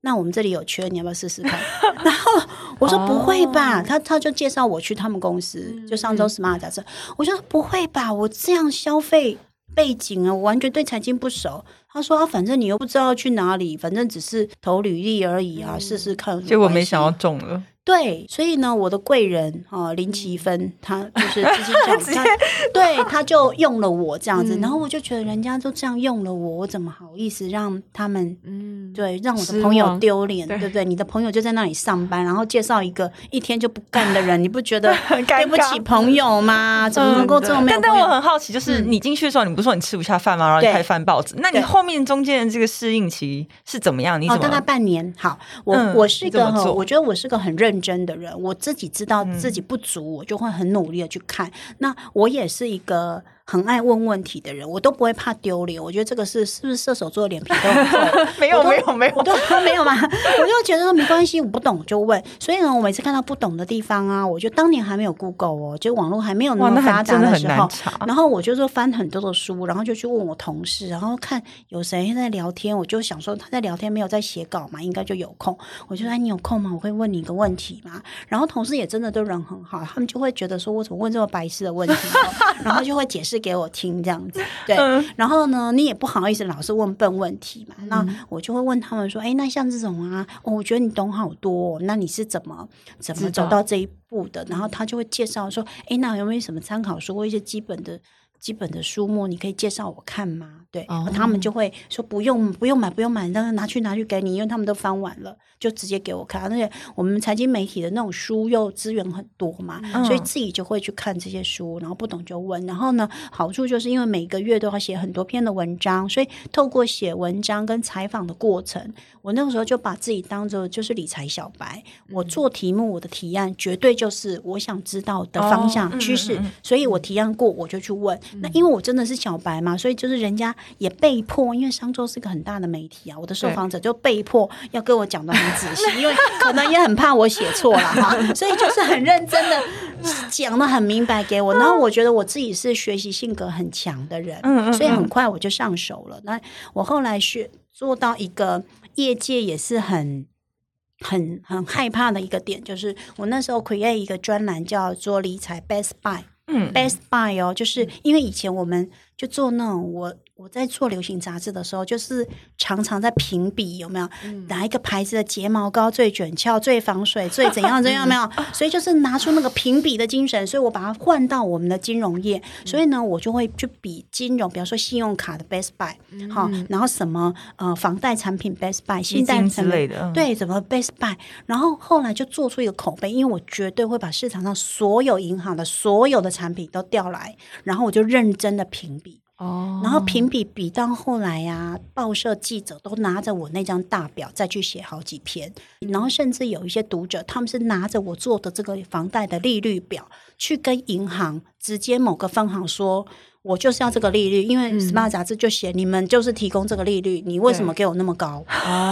那我们这里有缺，你要不要试试看？”然后我说：“不会吧？”哦、他他就介绍我去他们公司，就上周 Smart 杂志。嗯、我说：“不会吧？我这样消费背景啊，我完全对财经不熟。”他说：“啊，反正你又不知道去哪里，反正只是投履历而已啊，试试看。”结果没想到中了。对，所以呢，我的贵人啊林奇芬，他就是自己讲，他对他就用了我这样子，然后我就觉得人家都这样用了我，我怎么好意思让他们嗯，对，让我的朋友丢脸，对不对？你的朋友就在那里上班，然后介绍一个一天就不干的人，你不觉得对不起朋友吗？怎么能够这么没有？但但我很好奇，就是你进去的时候，你不是说你吃不下饭吗？然后你开始翻报纸，那你后面中间的这个适应期是怎么样？你怎么？大概半年。好，我我是一个，我觉得我是个很认。认真的人，我自己知道自己不足，嗯、我就会很努力的去看。那我也是一个。很爱问问题的人，我都不会怕丢脸。我觉得这个是是不是射手座的脸皮都很 厚？没有没有没有，我都没有嘛？我就 觉得说没关系，我不懂就问。所以呢，我每次看到不懂的地方啊，我就当年还没有 Google 哦，就网络还没有那么发达的时候，然后我就说翻很多的书，然后就去问我同事，然后看有谁在聊天，我就想说他在聊天没有在写稿嘛，应该就有空。我就说哎，你有空吗？我会问你一个问题嘛。然后同事也真的都人很好，他们就会觉得说我怎么问这么白痴的问题，然后就会解释。给我听这样子，对，嗯、然后呢，你也不好意思老是问笨问题嘛，嗯、那我就会问他们说，哎，那像这种啊，哦，我觉得你懂好多，哦，那你是怎么怎么走到这一步的？然后他就会介绍说，哎，那有没有什么参考书或一些基本的基本的书目，你可以介绍我看吗？对，哦、他们就会说不用不用买不用买，那拿去拿去给你，因为他们都翻完了，就直接给我看。而且我们财经媒体的那种书又资源很多嘛，嗯、所以自己就会去看这些书，然后不懂就问。然后呢，好处就是因为每个月都要写很多篇的文章，所以透过写文章跟采访的过程，我那个时候就把自己当做就是理财小白。我做题目，我的提案绝对就是我想知道的方向趋势，所以我提案过我就去问。那因为我真的是小白嘛，所以就是人家也被迫，因为商周是个很大的媒体啊，我的受访者就被迫要跟我讲得很仔细，因为可能也很怕我写错了哈，所以就是很认真的讲得很明白给我。然后我觉得我自己是学习性格很强的人，所以很快我就上手了。那我后来学做到一个业界也是很。很很害怕的一个点就是，我那时候 create 一个专栏叫做理财 Best Buy，嗯，Best Buy 哦，就是因为以前我们就做那种我。我在做流行杂志的时候，就是常常在评比有没有哪一个牌子的睫毛膏最卷翘、最防水、最怎样怎样没有？所以就是拿出那个评比的精神，所以我把它换到我们的金融业。所以呢，我就会去比金融，比方说信用卡的 Best Buy，好，然后什么呃房贷产品 Best Buy，信贷之类的，对，怎么 Best Buy？然后后来就做出一个口碑，因为我绝对会把市场上所有银行的所有的产品都调来，然后我就认真的评比。哦，然后评比比到后来呀、啊，报社记者都拿着我那张大表再去写好几篇，然后甚至有一些读者，他们是拿着我做的这个房贷的利率表去跟银行直接某个分行说，我就是要这个利率，因为《Smart》杂志就写你们就是提供这个利率，你为什么给我那么高？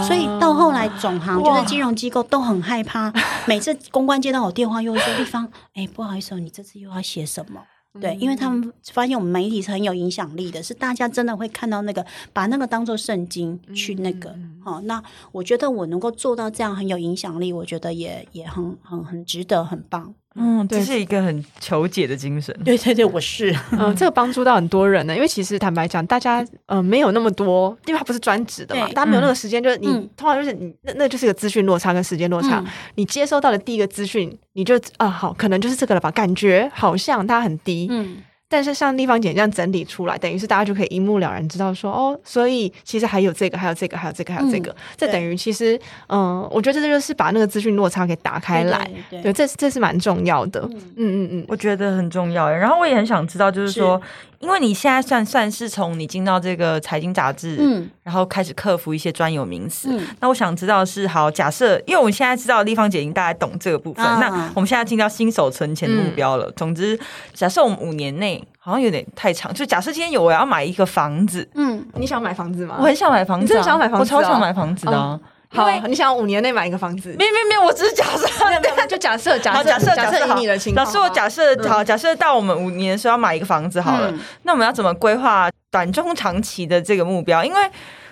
所以到后来总行就是金融机构都很害怕，每次公关接到我电话又会说，丽芳，哎，不好意思，你这次又要写什么？对，因为他们发现我们媒体是很有影响力的，是大家真的会看到那个，把那个当做圣经去那个。好、哦，那我觉得我能够做到这样很有影响力，我觉得也也很很很值得，很棒。嗯，这是一个很求解的精神。对对对，我是。嗯，这个帮助到很多人呢，因为其实坦白讲，大家呃没有那么多，因为他不是专职的嘛，大家没有那个时间，就是你、嗯、通常就是你那那就是个资讯落差跟时间落差，嗯、你接收到的第一个资讯，你就啊好，可能就是这个了吧，感觉好像它很低。嗯。但是像立方姐这样整理出来，等于是大家就可以一目了然知道说哦，所以其实还有这个，还有这个，还有这个，还有这个。嗯、这等于其实，嗯、呃，我觉得这就是把那个资讯落差给打开来。对，对，对，对，这是这是蛮重要的。嗯嗯嗯，嗯我觉得很重要。然后我也很想知道，就是说。因为你现在算算是从你进到这个财经杂志，嗯，然后开始克服一些专有名词。嗯，那我想知道是，好，假设因为我们现在知道立方姐已经大概懂这个部分，啊、那我们现在进到新手存钱的目标了。嗯、总之，假设我们五年内好像有点太长，就假设今天有我要买一个房子，嗯，你想买房子吗？我很想买房子、啊，真的想买房子、啊，我超想买房子的、啊。嗯好，你想五年内买一个房子？没有没有没有，我只是假设，没有，就假设假设假设假设以你的情况，老师我假设好，假设到我们五年的时候要买一个房子好了，那我们要怎么规划短中长期的这个目标？因为。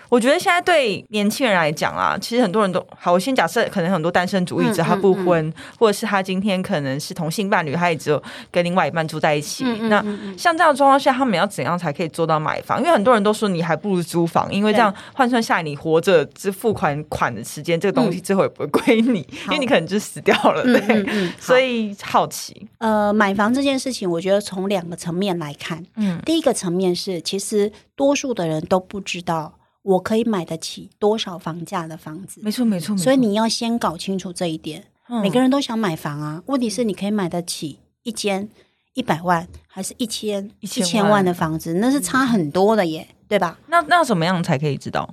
我觉得现在对年轻人来讲啊，其实很多人都好。我先假设，可能很多单身主义者他不婚，嗯嗯嗯、或者是他今天可能是同性伴侣，他也只有跟另外一半住在一起。那像这样的状况下，他们要怎样才可以做到买房？因为很多人都说你还不如租房，因为这样换算下来，你活着只付款款的时间，这个东西最后也不会归你，嗯、因为你可能就死掉了。对，所以好奇。呃，买房这件事情，我觉得从两个层面来看。嗯，第一个层面是，其实多数的人都不知道。我可以买得起多少房价的房子？没错，没错。所以你要先搞清楚这一点。嗯、每个人都想买房啊，问题是你可以买得起一间一百万，还是一千一千万的房子？那是差很多的耶，对吧？那那怎么样才可以知道？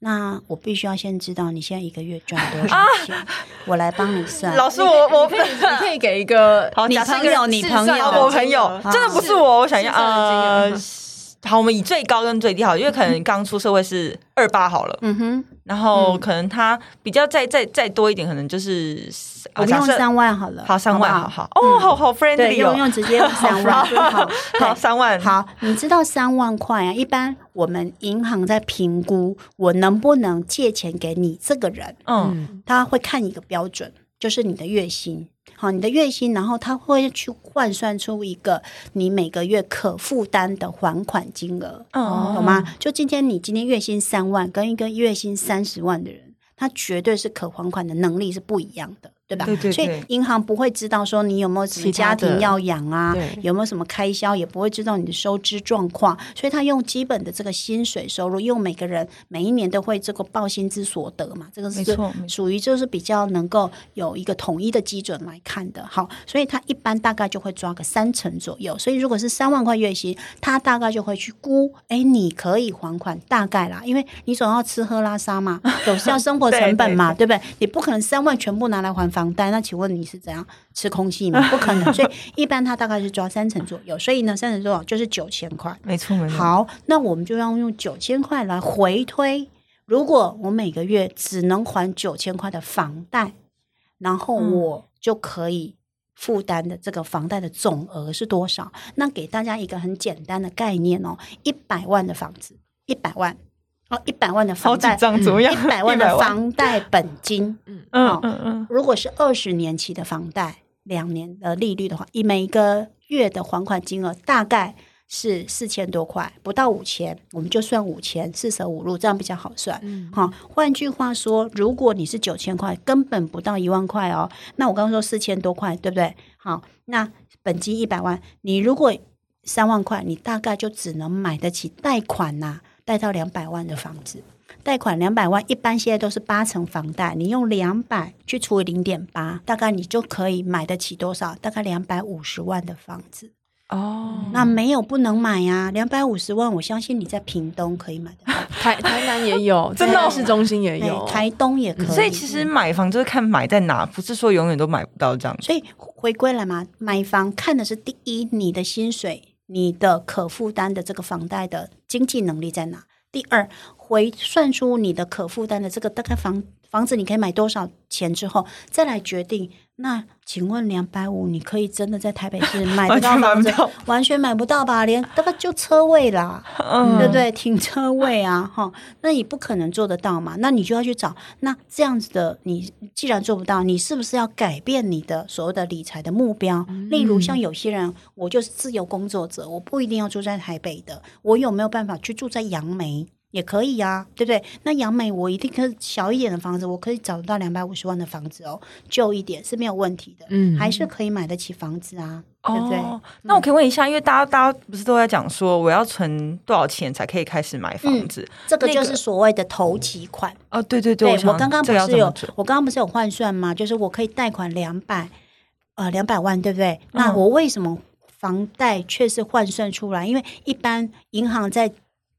那我必须要先知道你现在一个月赚多 少钱，啊、我来帮你算。老师，我我你可以给一个好，你朋友，你朋友，我朋友，真的不是我，我想要呃。好，我们以最高跟最低好，因为可能刚出社会是二八好了，嗯哼，然后可能他比较再再再多一点，可能就是我们用三万好了，好三万，好好？哦，好好 friendly，用用直接用三万，好，好三万，好，你知道三万块啊？一般我们银行在评估我能不能借钱给你这个人，嗯，他会看一个标准，就是你的月薪。好，你的月薪，然后他会去换算出一个你每个月可负担的还款金额，哦，懂吗？就今天你今天月薪三万，跟一个月薪三十万的人，他绝对是可还款的能力是不一样的。对吧？对对对，所以银行不会知道说你有没有什么家庭要养啊，有没有什么开销，也不会知道你的收支状况。所以他用基本的这个薪水收入，用每个人每一年都会这个报薪资所得嘛，这个是属于就是比较能够有一个统一的基准来看的。好，所以他一般大概就会抓个三成左右。所以如果是三万块月薪，他大概就会去估，哎，你可以还款大概啦，因为你总要吃喝拉撒嘛，总是要生活成本嘛，对不对？你不可能三万全部拿来还房贷，那请问你是怎样吃空气吗？不可能，所以一般他大概是抓三成左右，所以呢，三成左右就是九千块，没错没错。好，那我们就要用九千块来回推，如果我每个月只能还九千块的房贷，然后我就可以负担的这个房贷的总额是多少？那给大家一个很简单的概念哦，一百万的房子，一百万。哦，一百万的房贷，一百万的房贷本金，嗯嗯嗯嗯，如果是二十年期的房贷，两年的利率的话，以每一个月的还款金额大概是四千多块，不到五千，我们就算五千，四舍五入，这样比较好算。嗯，好，换句话说，如果你是九千块，根本不到一万块哦。那我刚刚说四千多块，对不对？好，那本金一百万，你如果三万块，你大概就只能买得起贷款呐、啊。贷到两百万的房子，贷款两百万，一般现在都是八成房贷。你用两百去除以零点八，大概你就可以买得起多少？大概两百五十万的房子。哦，那没有不能买呀，两百五十万，我相信你在屏东可以买得到，台台南也有，真的市中心也有，台东也可以。所以其实买房就是看买在哪，不是说永远都买不到这样。所以回归来嘛，买房看的是第一，你的薪水。你的可负担的这个房贷的经济能力在哪？第二，回算出你的可负担的这个大概房房子你可以买多少钱之后，再来决定。那请问两百五，你可以真的在台北市 买得到房子？完全买不到吧？连大概就车位啦，嗯、对不对？停车位啊，哈，那你不可能做得到嘛？那你就要去找。那这样子的，你既然做不到，你是不是要改变你的所谓的理财的目标？嗯、例如像有些人，我就是自由工作者，我不一定要住在台北的，我有没有办法去住在杨梅？也可以呀、啊，对不对？那杨梅我一定可以小一点的房子，我可以找到两百五十万的房子哦，旧一点是没有问题的，嗯，还是可以买得起房子啊，哦、对不对？那我可以问一下，因为大家大家不是都在讲说，我要存多少钱才可以开始买房子？嗯、这个就是所谓的头期款、那个、哦，对对对，对我刚刚不是有我刚刚不是有换算吗？就是我可以贷款两百呃两百万，对不对？嗯、那我为什么房贷却是换算出来？因为一般银行在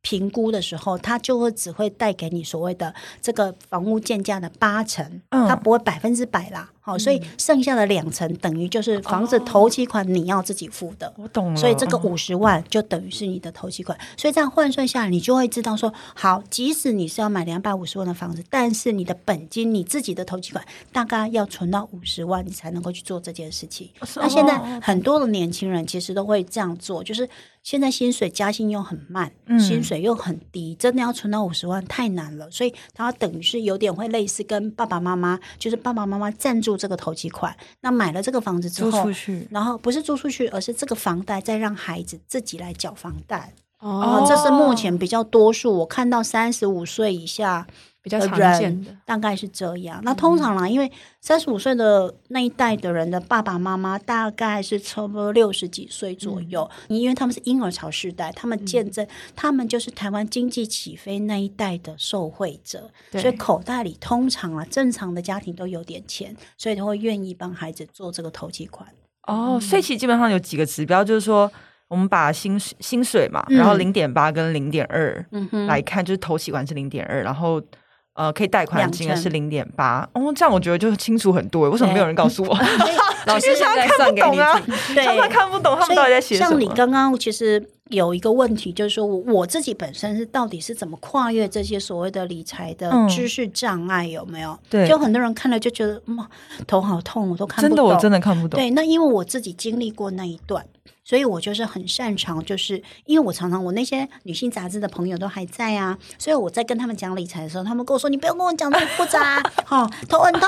评估的时候，它就会只会带给你所谓的这个房屋建价的八成，它不会百分之百啦。好，所以剩下的两成等于就是房子头期款你要自己付的。我懂了。所以这个五十万就等于是你的头期款。所以这样换算下来，你就会知道说，好，即使你是要买两百五十万的房子，但是你的本金你自己的头期款大概要存到五十万，你才能够去做这件事情。那现在很多的年轻人其实都会这样做，就是。现在薪水加薪又很慢，嗯、薪水又很低，真的要存到五十万太难了。所以他等于是有点会类似跟爸爸妈妈，就是爸爸妈妈赞助这个投机款，那买了这个房子之后，租出去，然后不是租出去，而是这个房贷再让孩子自己来缴房贷。哦，这是目前比较多数，我看到三十五岁以下。比较常见的。大概是这样。那通常啦，因为三十五岁的那一代的人的爸爸妈妈大概是差不多六十几岁左右，因为他们是婴儿潮世代，他们见证他们就是台湾经济起飞那一代的受惠者，所以口袋里通常啊，正常的家庭都有点钱，所以都会愿意帮孩子做这个投期款。哦，所以其实基本上有几个指标，就是说我们把薪薪水嘛，然后零点八跟零点二来看，就是投期款是零点二，然后。呃，可以贷款的金额是零点八哦，这样我觉得就清楚很多。为什么没有人告诉我？老师现在看不懂啊，对，他们看不懂，他们到底在写什么？像你刚刚其实有一个问题，就是说我自己本身是到底是怎么跨越这些所谓的理财的知识障碍？有没有？对，就很多人看了就觉得哇，头好痛，我都看不懂。真的，我真的看不懂。对，那因为我自己经历过那一段。所以我就是很擅长，就是因为我常常我那些女性杂志的朋友都还在啊，所以我在跟他们讲理财的时候，他们跟我说：“你不要跟我讲这么复杂，好头很痛。”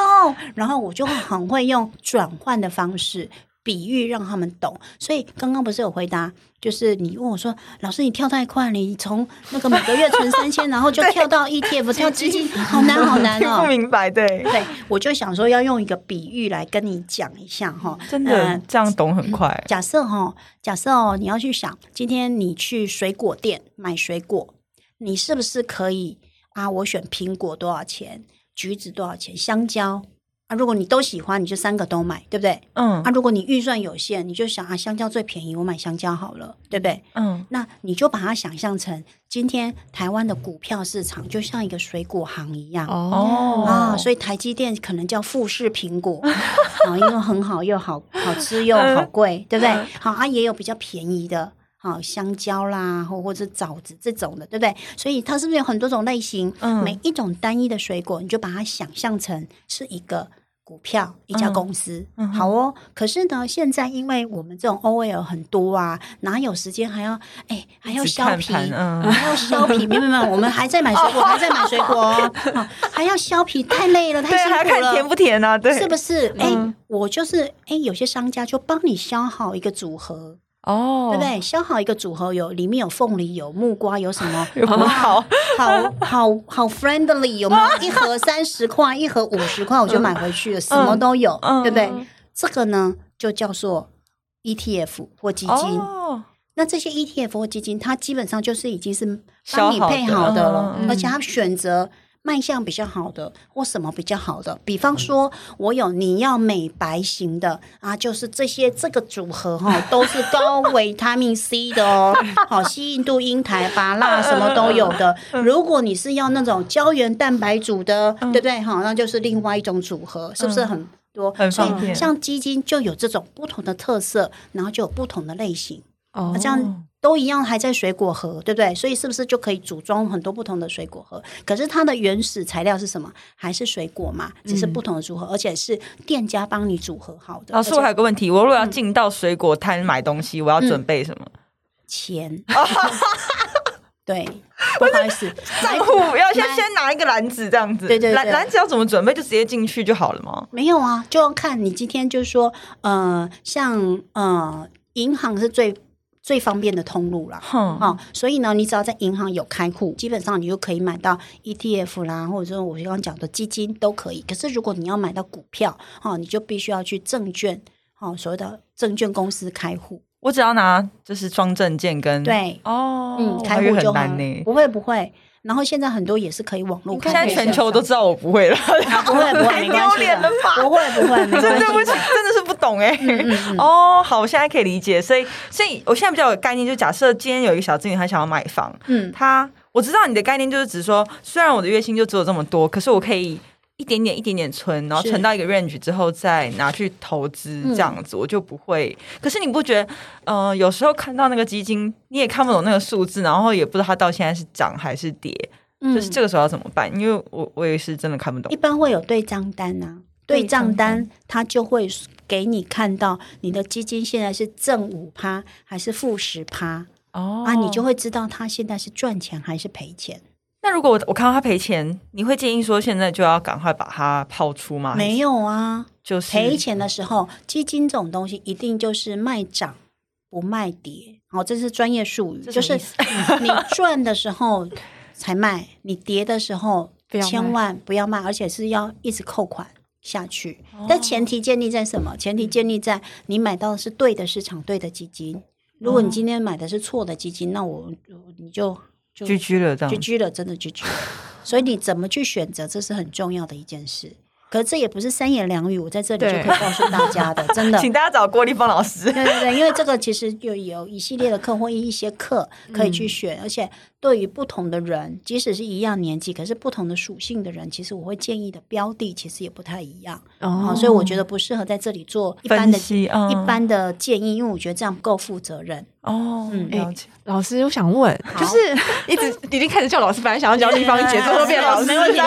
然后我就会很会用转换的方式，比喻让他们懂。所以刚刚不是有回答，就是你问我说，老师你跳太快，你从那个每个月存三千，然后就跳到 ETF 跳基金，好难好难哦。不明白，对对，我就想说要用一个比喻来跟你讲一下哈，真的、呃、这样懂很快。假设哈，假设哦，你要去想，今天你去水果店买水果，你是不是可以啊？我选苹果多少钱？橘子多少钱？香蕉啊，如果你都喜欢，你就三个都买，对不对？嗯。啊，如果你预算有限，你就想啊，香蕉最便宜，我买香蕉好了，对不对？嗯。那你就把它想象成今天台湾的股票市场就像一个水果行一样哦啊，所以台积电可能叫富士苹果 啊，因为很好又好好吃又好贵，对不对？好啊，也有比较便宜的。好，香蕉啦，或或者枣子这种的，对不对？所以它是不是有很多种类型？嗯，每一种单一的水果，你就把它想象成是一个股票，一家公司。嗯，好哦。可是呢，现在因为我们这种 OL 很多啊，哪有时间还要哎还要削皮，嗯，还要削皮？没有没有，我们还在买水果，还在买水果，还要削皮，太累了，太辛苦了。还要看甜不甜啊？对，是不是？哎，我就是哎，有些商家就帮你削好一个组合。哦，对不对？削好一个组合，有里面有凤梨，有木瓜，有什么？有好好好好 friendly，有没有？一盒三十块，一盒五十块，我就买回去了，什么都有，对不对？这个呢，就叫做 ETF 或基金。那这些 ETF 或基金，它基本上就是已经是帮你配好的了，而且它选择。卖相比较好的或什么比较好的，比方说，我有你要美白型的啊，就是这些这个组合哈，都是高维他命 C 的哦，好，西印度英台芭乐什么都有的。如果你是要那种胶原蛋白组的，对不对？哈，那就是另外一种组合，是不是很多？很方便。像基金就有这种不同的特色，然后就有不同的类型哦，这样。都一样，还在水果盒，对不对？所以是不是就可以组装很多不同的水果盒？可是它的原始材料是什么？还是水果嘛？只是不同的组合，嗯、而且是店家帮你组合好的。老师，我还有个问题，我如果要进到水果摊买东西，嗯、我要准备什么？钱。对，不好意思，账户要先先拿一个篮子这样子。对对对，篮子要怎么准备？就直接进去就好了吗？没有啊，就要看你今天就是说，呃，像呃，银行是最。最方便的通路了，哈、嗯哦，所以呢，你只要在银行有开户，基本上你就可以买到 ETF 啦，或者说我刚刚讲的基金都可以。可是如果你要买到股票，哈、哦，你就必须要去证券，哦，所谓的证券公司开户。我只要拿就是双证件跟对哦，嗯，开户就好。不会不会。然后现在很多也是可以网络看，现在全球都知道我不会了，不会不会，太丢脸了吧？不会不会，真的对不起，真的是不懂哎。哦，好，我现在可以理解，所以所以我现在比较有概念，就假设今天有一个小资女，她想要买房，嗯，她我知道你的概念就是指说，虽然我的月薪就只有这么多，可是我可以。一点点一点点存，然后存到一个 range 之后再拿去投资，这样子我就不会。嗯、可是你不觉得，呃，有时候看到那个基金，你也看不懂那个数字，然后也不知道它到现在是涨还是跌，嗯、就是这个时候要怎么办？因为我我也是真的看不懂。一般会有对账单啊，对账单它就会给你看到你的基金现在是正五趴还是负十趴哦，啊，你就会知道它现在是赚钱还是赔钱。那如果我我看到他赔钱，你会建议说现在就要赶快把它抛出吗？没有啊，就是赔钱的时候，基金这种东西一定就是卖涨不卖跌。哦，这是专业术语，就是你赚的时候才卖，你跌的时候千万不要卖，而且是要一直扣款下去。但前提建立在什么？前提建立在你买到的是对的市场、对的基金。如果你今天买的是错的基金，那我你就。就 GG 了，这样 GG 了，真的居居了。所以你怎么去选择，这是很重要的一件事。可是这也不是三言两语，我在这里就可以告诉大家的，真的。请大家找郭立峰老师。对对对，因为这个其实就有一系列的课或一些课可以去选，而且对于不同的人，即使是一样年纪，可是不同的属性的人，其实我会建议的标的其实也不太一样。哦，所以我觉得不适合在这里做一般的一般的建议，因为我觉得这样不够负责任。哦，嗯，了解。老师，我想问，就是 一直已经开始叫老师，本来想要教丽芳姐，最后变老师。没问题，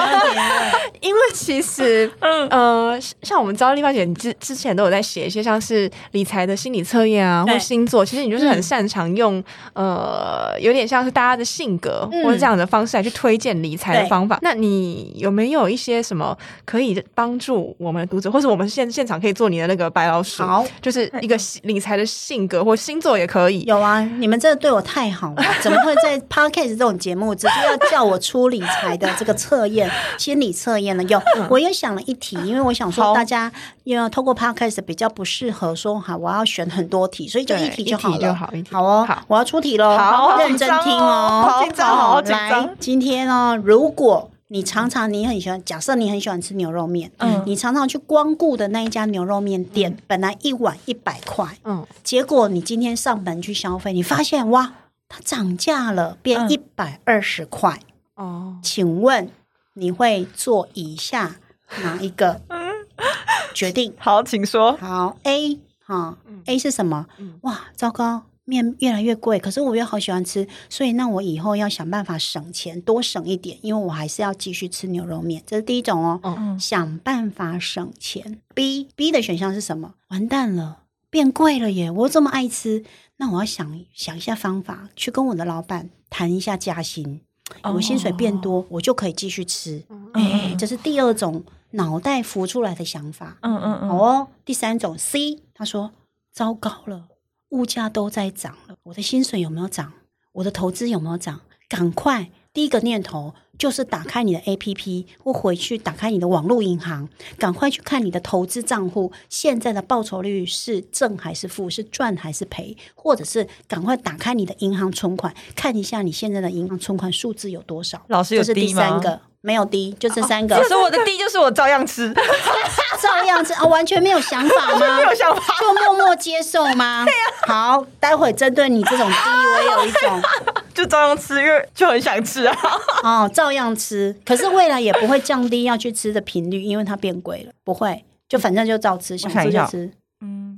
因为其实，嗯呃，像我们知道丽芳姐之之前都有在写一些像是理财的心理测验啊，或星座，其实你就是很擅长用呃，有点像是大家的兴性格或者这样的方式来去推荐理财的方法。那你有没有一些什么可以帮助我们的读者，或者我们现现场可以做你的那个白老鼠？好，就是一个理财的性格或星座也可以。有啊，你们真的对我太好了，怎么会在 Podcast 这种节目直接要叫我出理财的这个测验、心理测验呢？有，我也想了一题，因为我想说大家因为透过 Podcast 比较不适合说哈，我要选很多题，所以就一题就好了。就好，好哦，好，我要出题喽，好，认真听哦，好紧张，好紧张。来，今天哦，如果你常常你很喜欢，假设你很喜欢吃牛肉面，嗯，你常常去光顾的那一家牛肉面店，本来一碗一百块，嗯，结果你今天上门去消费，你发现哇，它涨价了，变一百二十块，哦，请问你会做以下哪一个决定？好，请说。好，A。好，A 是什么？哇，糟糕，面越来越贵，可是我又好喜欢吃，所以那我以后要想办法省钱，多省一点，因为我还是要继续吃牛肉面。这是第一种哦，嗯、想办法省钱。B B 的选项是什么？完蛋了，变贵了耶！我这么爱吃，那我要想想一下方法，去跟我的老板谈一下加薪，我薪水变多，哦、我就可以继续吃。哎、嗯，这是第二种。脑袋浮出来的想法，嗯嗯嗯，好哦。第三种 C，他说：“糟糕了，物价都在涨了，我的薪水有没有涨？我的投资有没有涨？赶快，第一个念头就是打开你的 APP 或回去打开你的网络银行，赶快去看你的投资账户现在的报酬率是正还是负，是赚还是赔，或者是赶快打开你的银行存款，看一下你现在的银行存款数字有多少。老师有这是第三个。”没有低，就这三个。可是、哦、我的低就是我照样吃，照样吃啊、哦，完全没有想法吗？没有想法，就默默接受吗？对呀、啊。好，待会针对你这种低，我也有一种，就照样吃，因为就很想吃啊。哦，照样吃，可是未来也不会降低要去吃的频率，因为它变贵了，不会，就反正就照吃，想吃就吃。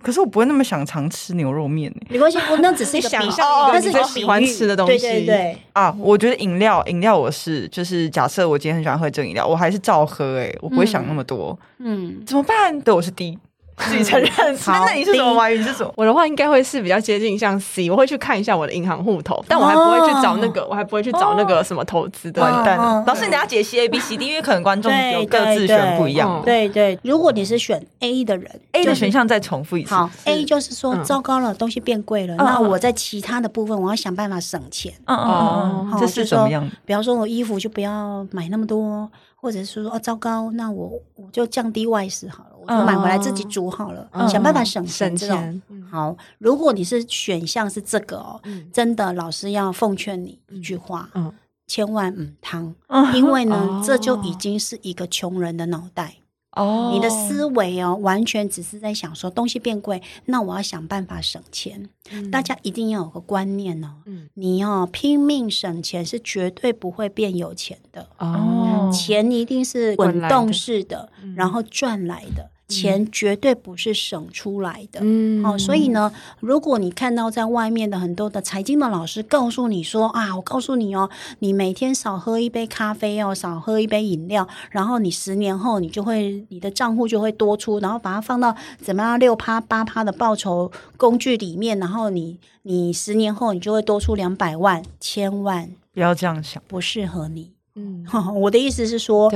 可是我不会那么想常吃牛肉面呢。没关系，我那只是一个想象，但是你喜欢吃的东西。对对对啊，我觉得饮料，饮料我是就是假设我今天很喜欢喝这个饮料，我还是照喝哎，我不会想那么多。嗯，怎么办？对，我是 D。自己承认。那你是什么玩意？你是什么？我的话应该会是比较接近像 C，我会去看一下我的银行户头，但我还不会去找那个，我还不会去找那个什么投资的。完蛋了，老师，你等下解析 A B C D，因为可能观众有各自选不一样。对对，如果你是选 A 的人，A 的选项再重复一次。好，A 就是说糟糕了，东西变贵了，那我在其他的部分我要想办法省钱。嗯嗯嗯，这是什么样？比方说我衣服就不要买那么多。或者是说哦，糟糕，那我我就降低外食好了，我就买回来自己煮好了，嗯、想办法省钱。这种好，如果你是选项是这个哦，嗯、真的，老师要奉劝你一句话，嗯、千万唔汤，因为呢，哦、这就已经是一个穷人的脑袋。哦，你的思维哦，完全只是在想说东西变贵，那我要想办法省钱。嗯、大家一定要有个观念哦，嗯、你要拼命省钱是绝对不会变有钱的。哦，钱一定是滚动式的，然后赚来的。钱绝对不是省出来的，嗯，好，所以呢，如果你看到在外面的很多的财经的老师告诉你说啊，我告诉你哦，你每天少喝一杯咖啡哦，少喝一杯饮料，然后你十年后你就会你的账户就会多出，然后把它放到怎么样六趴八趴的报酬工具里面，然后你你十年后你就会多出两百万，千万。不要这样想，不适合你。嗯，我的意思是说。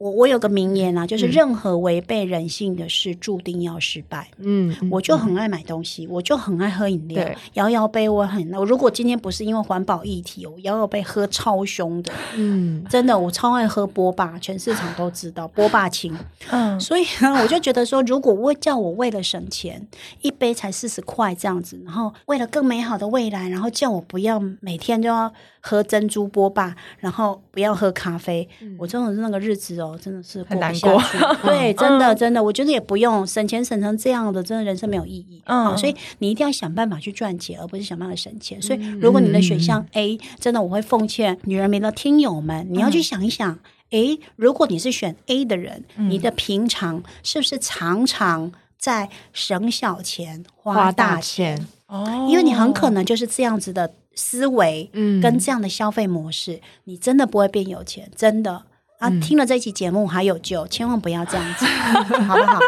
我我有个名言啊，就是任何违背人性的事，注定要失败。嗯，我就很爱买东西，我就很爱喝饮料。摇摇杯我很，我如果今天不是因为环保议题，我摇摇杯喝超凶的。嗯，真的，我超爱喝波霸，全市场都知道波霸清。嗯，所以呢，我就觉得说，如果我叫我为了省钱，一杯才四十块这样子，然后为了更美好的未来，然后叫我不要每天都要喝珍珠波霸，然后不要喝咖啡，我真的是那个日子哦。真的是过不下去，很难过。对，真的真的，我觉得也不用省钱省成这样的，真的人生没有意义。嗯，所以你一定要想办法去赚钱，而不是想办法省钱。所以，如果你的选项 A，真的我会奉劝女人们的听友们，你要去想一想，诶，如果你是选 A 的人，你的平常是不是常常在省小钱花大钱？哦，因为你很可能就是这样子的思维，嗯，跟这样的消费模式，你真的不会变有钱，真的。啊，听了这期节目还有救，千万不要这样子，好不好？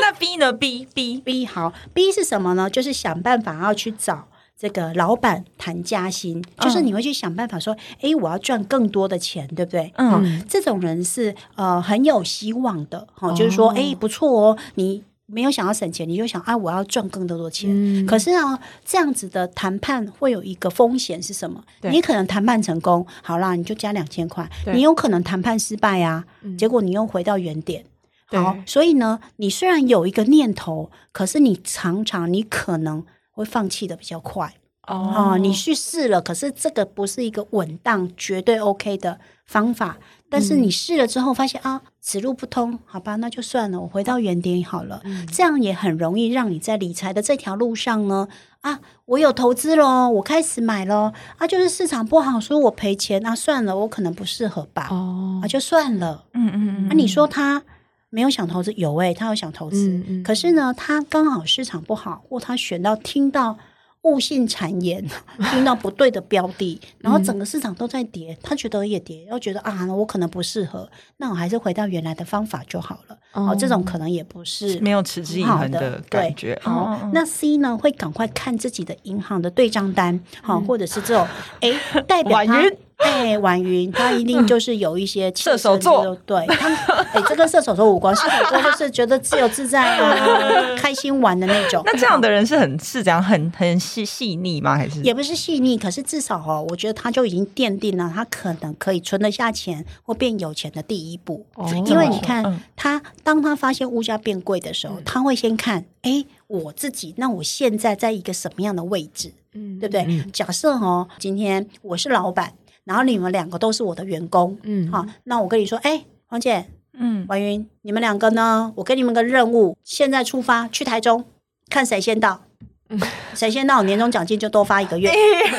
那 B 呢？B B B 好，B 是什么呢？就是想办法要去找这个老板谈加薪，就是你会去想办法说，哎、嗯，我要赚更多的钱，对不对？嗯，哦、这种人是呃很有希望的，哈、哦，就是说，哎，不错哦，你没有想要省钱，你就想啊，我要赚更多的钱。嗯、可是啊，这样子的谈判会有一个风险是什么？你可能谈判成功，好啦，你就加两千块；你有可能谈判失败啊，嗯、结果你又回到原点。好，所以呢，你虽然有一个念头，可是你常常你可能。会放弃的比较快哦，你去试了，可是这个不是一个稳当、绝对 OK 的方法。但是你试了之后发现啊，此路不通，好吧，那就算了，我回到原点好了。这样也很容易让你在理财的这条路上呢，啊，我有投资喽，我开始买喽，啊，就是市场不好，所以我赔钱，那算了，我可能不适合吧，哦，啊，就算了，嗯嗯嗯，那你说他没有想投资，有诶，他有想投资，嗯嗯，可是呢，他刚好市场不好，或他选到听到误信谗言，听到不对的标的，然后整个市场都在跌，他觉得也跌，然后觉得啊，我可能不适合，那我还是回到原来的方法就好了。哦，这种可能也不是没有持之以恒的感觉。哦，那 C 呢，会赶快看自己的银行的对账单，好，或者是这种哎代表他。哎，婉云，他一定就是有一些 射手座，对他，哎，这跟射手座无关，射手座就是觉得自由自在啊，开心玩的那种。那这样的人是很是这样，很很细细腻吗？还是也不是细腻，可是至少哦，我觉得他就已经奠定了他可能可以存得下钱或变有钱的第一步。哦，因为你看他，当他发现物价变贵的时候，他会先看，哎，我自己，那我现在在一个什么样的位置？嗯，对不对？假设哦，今天我是老板。然后你们两个都是我的员工，嗯，好，那我跟你说，哎，黄姐，嗯，婉云，你们两个呢？我给你们个任务，现在出发去台中，看谁先到，嗯，谁先到，年终奖金就多发一个月，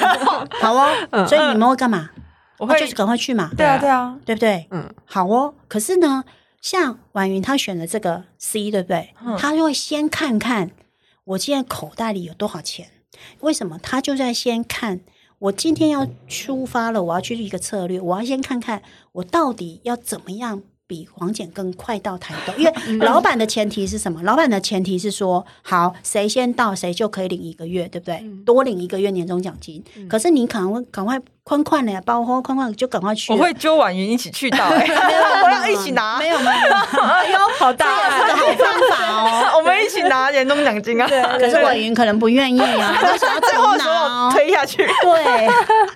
好哦。所以你们会干嘛？我会就是赶快去嘛，对啊，对啊，对不对？嗯，好哦。可是呢，像婉云她选的这个 C，对不对？她就会先看看我现在口袋里有多少钱，为什么？她就在先看。我今天要出发了，我要去一个策略，我要先看看我到底要怎么样比黄简更快到台东，因为老板的前提是什么？老板的前提是说，好，谁先到谁就可以领一个月，对不对？多领一个月年终奖金。可是你可能会赶快。宽宽的呀，包括宽宽就赶快去。我会揪婉云一起去到，哎，我要一起拿。没有没有，哎呦，好大，这个好方法哦。我们一起拿年终奖金啊。对，可是婉云可能不愿意啊，他想要 最后拿推下去。对，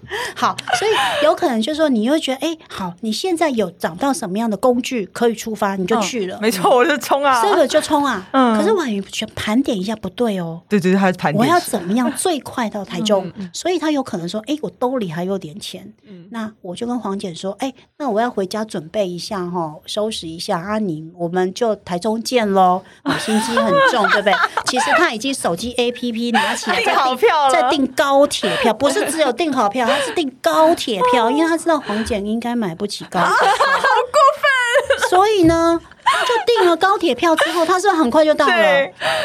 好，所以有可能就是说，你会觉得，哎，好，你现在有找到什么样的工具可以出发，你就去了。没错，我就冲啊，这个就冲啊。嗯。可是婉瑜全盘点一下，不对哦。对对，还是盘点。我要怎么样最快到台中？所以他有可能说，哎，我兜里还有。点钱，嗯，那我就跟黄姐说，哎，那我要回家准备一下哈，收拾一下啊，你我们就台中见喽。心机很重，对不对？其实他已经手机 APP 拿起来订好票了，在订高铁票，不是只有订好票，他是订高铁票，因为他知道黄简应该买不起高铁票，好过分。所以呢。就订了高铁票之后，他是不是很快就到了？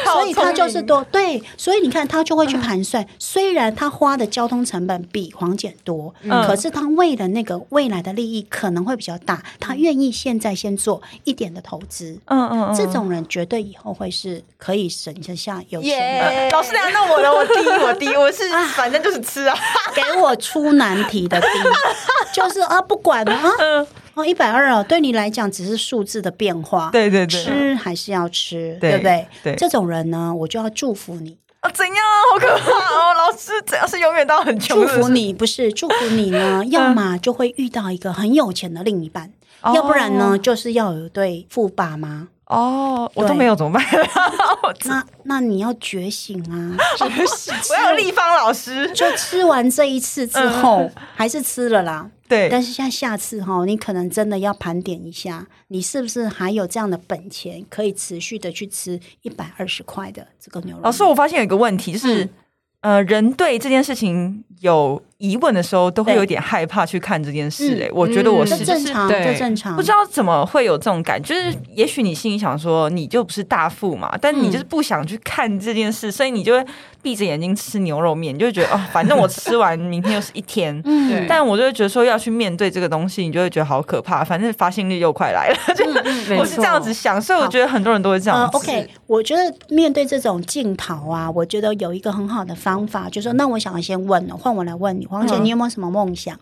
所以他就是多对，所以你看他就会去盘算。虽然他花的交通成本比黄简多，可是他为了那个未来的利益可能会比较大，他愿意现在先做一点的投资。嗯嗯，这种人绝对以后会是可以省得下有钱的。老师，那我的我第一，我第一，我是 反正就是吃啊，给我出难题的第一，就是啊，不管啊。哦，一百二哦，对你来讲只是数字的变化。对对对，吃还是要吃，对不对？对，这种人呢，我就要祝福你啊！怎样？好可怕哦！老师，只要是永远都很穷？祝福你不是祝福你呢？要么就会遇到一个很有钱的另一半，要不然呢，就是要有一对富爸妈。哦，我都没有怎么办？那那你要觉醒啊！我要立方老师，就吃完这一次之后，还是吃了啦。对，但是像下次哈，你可能真的要盘点一下，你是不是还有这样的本钱，可以持续的去吃一百二十块的这个牛肉？老师，我发现有一个问题，就是、嗯、呃，人对这件事情有疑问的时候，都会有点害怕去看这件事、欸。哎、嗯，我觉得我是、嗯、正常，对正常。不知道怎么会有这种感觉，就是也许你心里想说，你就不是大富嘛，但你就是不想去看这件事，所以你就会闭着眼睛吃牛肉面，你就会觉得哦，反正我吃完明天又是一天。嗯，但我就会觉得说要去面对这个东西，你就会觉得好可怕。反正发薪日又快来了，就、嗯、我是这样子想，所以我觉得很多人都会这样子。呃、OK，我觉得面对这种镜头啊，我觉得有一个很好的方法，就是说，那我想要先问了，换我来问你。黄姐，你有没有什么梦想？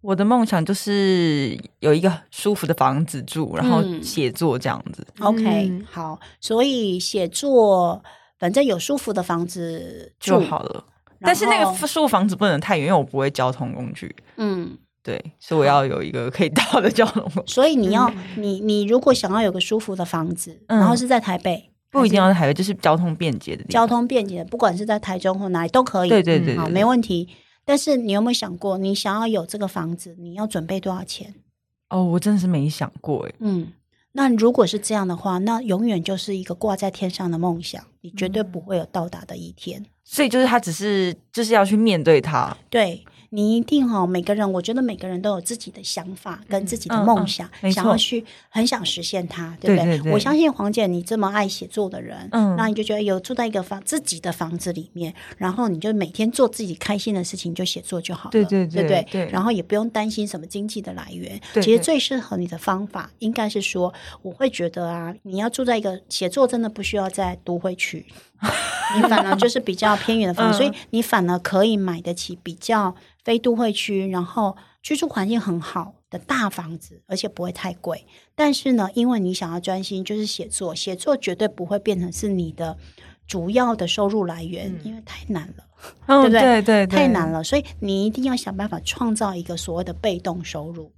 我的梦想就是有一个舒服的房子住，然后写作这样子。嗯、OK，好，所以写作反正有舒服的房子就好了。但是那个舒服房子不能太远，因为我不会交通工具。嗯，对，所以我要有一个可以 到的交通工具。所以你要，你你如果想要有个舒服的房子，嗯、然后是在台北，不一定要在台北，就是交通便捷的地方。交通便捷，不管是在台中或哪里都可以。对对对，对，对、嗯，好，没问题。但是你有没有想过，你想要有这个房子，你要准备多少钱？哦，我真的是没想过哎。嗯，那如果是这样的话，那永远就是一个挂在天上的梦想，你绝对不会有到达的一天。嗯，所以就是他只是就是要去面对他。对。你一定哈，每个人，我觉得每个人都有自己的想法跟自己的梦想，嗯嗯、想要去很想实现它，对不对？对对对，我相信黄姐，你这么爱写作的人，嗯，那你就觉得有住在一个房自己的房子里面，然后你就每天做自己开心的事情，就写作就好了，对对对，对不对？然后也不用担心什么经济的来源。对，其实最适合你的方法，应该是说，我会觉得啊，你要住在一个写作真的不需要在都会区。你反而就是比较偏远的房子，嗯，所以你反而可以买得起比较非都会区，然后居住环境很好的大房子，而且不会太贵。但是呢，因为你想要专心，就是写作，写作绝对不会变成是你的主要的收入来源，嗯，因为太难了，嗯，对不对？对对对，太难了，所以你一定要想办法创造一个所谓的被动收入。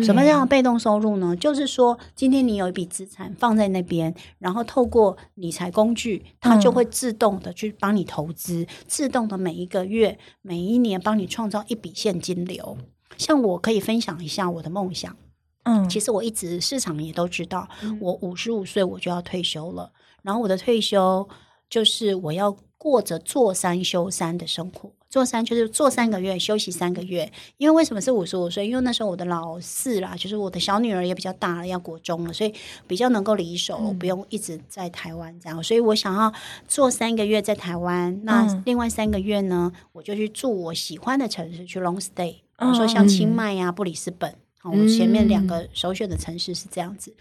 什么叫被动收入呢？就是说，今天你有一笔资产放在那边，然后透过理财工具，它就会自动的去帮你投资，自动的每一个月、每一年帮你创造一笔现金流。像我可以分享一下我的梦想。嗯，其实我一直市场也都知道，我五十五岁我就要退休了，然后我的退休就是我要过着坐三休三的生活。做三就是做三个月，休息三个月。因为为什么是五十五岁？因为那时候我的老四啦，就是我的小女儿也比较大了，要国中了，所以比较能够离手，嗯、不用一直在台湾这样。所以我想要做三个月在台湾，那另外三个月呢，我就去住我喜欢的城市，去 long stay，比如说像清迈呀、啊、布里斯本。好，我前面两个首选的城市是这样子。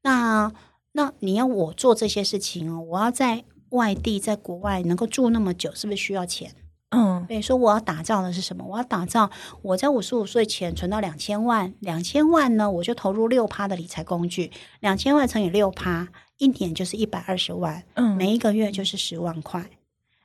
那那你要我做这些事情哦，我要在外地，在国外能够住那么久，是不是需要钱？嗯，对，说我要打造的是什么？我要打造我在五十五岁前存到两千万，两千万呢，我就投入六趴的理财工具，两千万乘以六趴，一年就是一百二十万，嗯，每一个月就是十万块，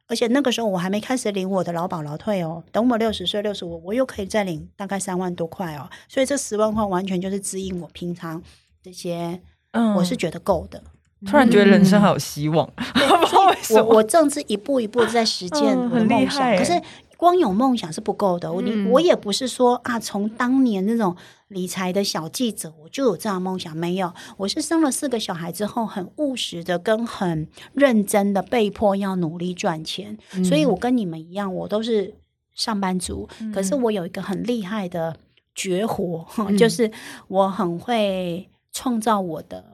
而且那个时候我还没开始领我的劳保劳退哦，等我六十岁六十五，我又可以再领大概三万多块哦，所以这十万块完全就是支应我平常这些，嗯，我是觉得够的。突然觉得人生好有希望，我我正是一步一步在实践我的梦想。可是光有梦想是不够的，我你我也不是说啊，从当年那种理财的小记者，我就有这样的梦想。没有，我是生了四个小孩之后，很务实的跟很认真的被迫要努力赚钱。所以我跟你们一样，我都是上班族。可是我有一个很厉害的绝活，就是我很会创造我的。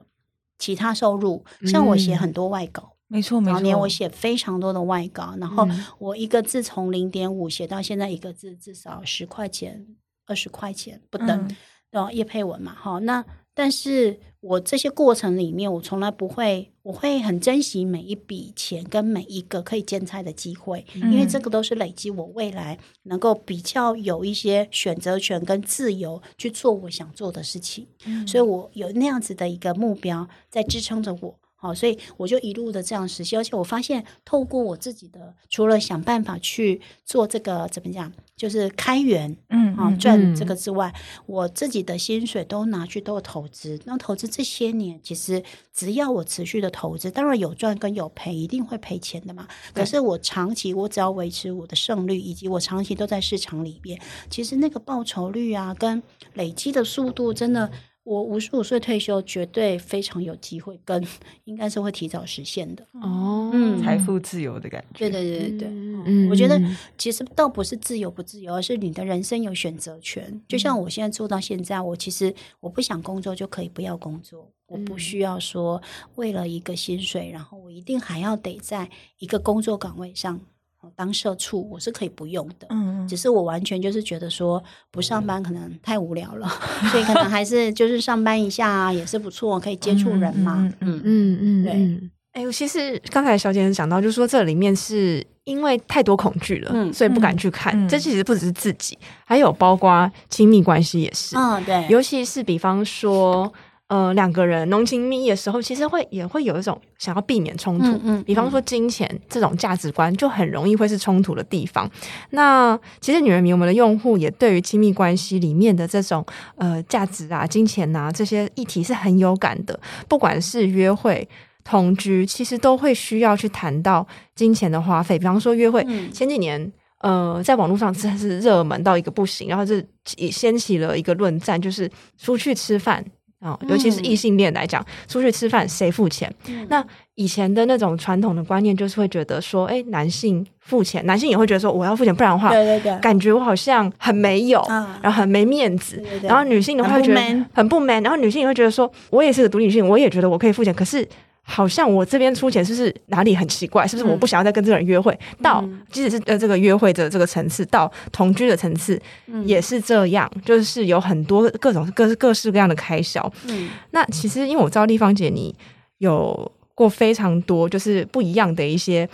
其他收入，像我写很多外稿，嗯、没错没错。早年我写非常多的外稿，然后我一个字从零点五写到现在一个字至少十块钱、二十块钱不等，然后、叶佩文嘛，哈。那但是我这些过程里面，我从来不会，我会很珍惜每一笔钱跟每一个可以兼差的机会，嗯、因为这个都是累积我未来能够比较有一些选择权跟自由去做我想做的事情。嗯、所以我有那样子的一个目标在支撑着我。好，所以我就一路的这样实习，而且我发现，透过我自己的，除了想办法去做这个怎么讲，就是开源，嗯，啊，赚这个之外，嗯、我自己的薪水都拿去都投资。那投资这些年，其实只要我持续的投资，当然有赚跟有赔，一定会赔钱的嘛。可是我长期，我只要维持我的胜率，以及我长期都在市场里边，其实那个报酬率啊，跟累积的速度，真的。我五十五岁退休，绝对非常有机会，跟应该是会提早实现的哦。嗯，财富自由的感觉。对对对对对，嗯，我觉得其实倒不是自由不自由，而是你的人生有选择权。就像我现在做到现在，我其实我不想工作就可以不要工作，我不需要说为了一个薪水，然后我一定还要得在一个工作岗位上。当社畜我是可以不用的，嗯，只是我完全就是觉得说不上班可能太无聊了，所以可能还是就是上班一下啊，也是不错，可以接触人嘛，嗯嗯嗯，对。哎，其实刚才小姐讲到，就是说这里面是因为太多恐惧了，嗯，所以不敢去看。这其实不只是自己，还有包括亲密关系也是，嗯，对，尤其是比方说。呃，两个人浓情蜜意的时候，其实会也会有一种想要避免冲突。嗯，嗯，比方说金钱这种价值观，就很容易会是冲突的地方。那其实女人迷我们的用户也对于亲密关系里面的这种呃价值啊、金钱啊这些议题是很有感的。不管是约会、同居，其实都会需要去谈到金钱的花费。比方说约会，嗯、前几年呃在网络上真的是热门到一个不行，然后这也掀起了一个论战，就是出去吃饭。啊，尤其是异性恋来讲，嗯、出去吃饭谁付钱？嗯、那以前的那种传统的观念就是会觉得说，哎，男性付钱，男性也会觉得说我要付钱，不然的话，对对对，感觉我好像很没有，啊、然后很没面子。对对对，然后女性的话会觉得很不 man，很不 man，然后女性也会觉得说，我也是个独立女性，我也觉得我可以付钱，可是。好像我这边出钱，是不是哪里很奇怪？是不是我不想要再跟这个人约会？嗯、到即使是呃这个约会的这个层次，到同居的层次，也是这样，嗯、就是有很多各种各各式各样的开销。嗯，那其实因为我知道丽芳姐你有过非常多就是不一样的一些。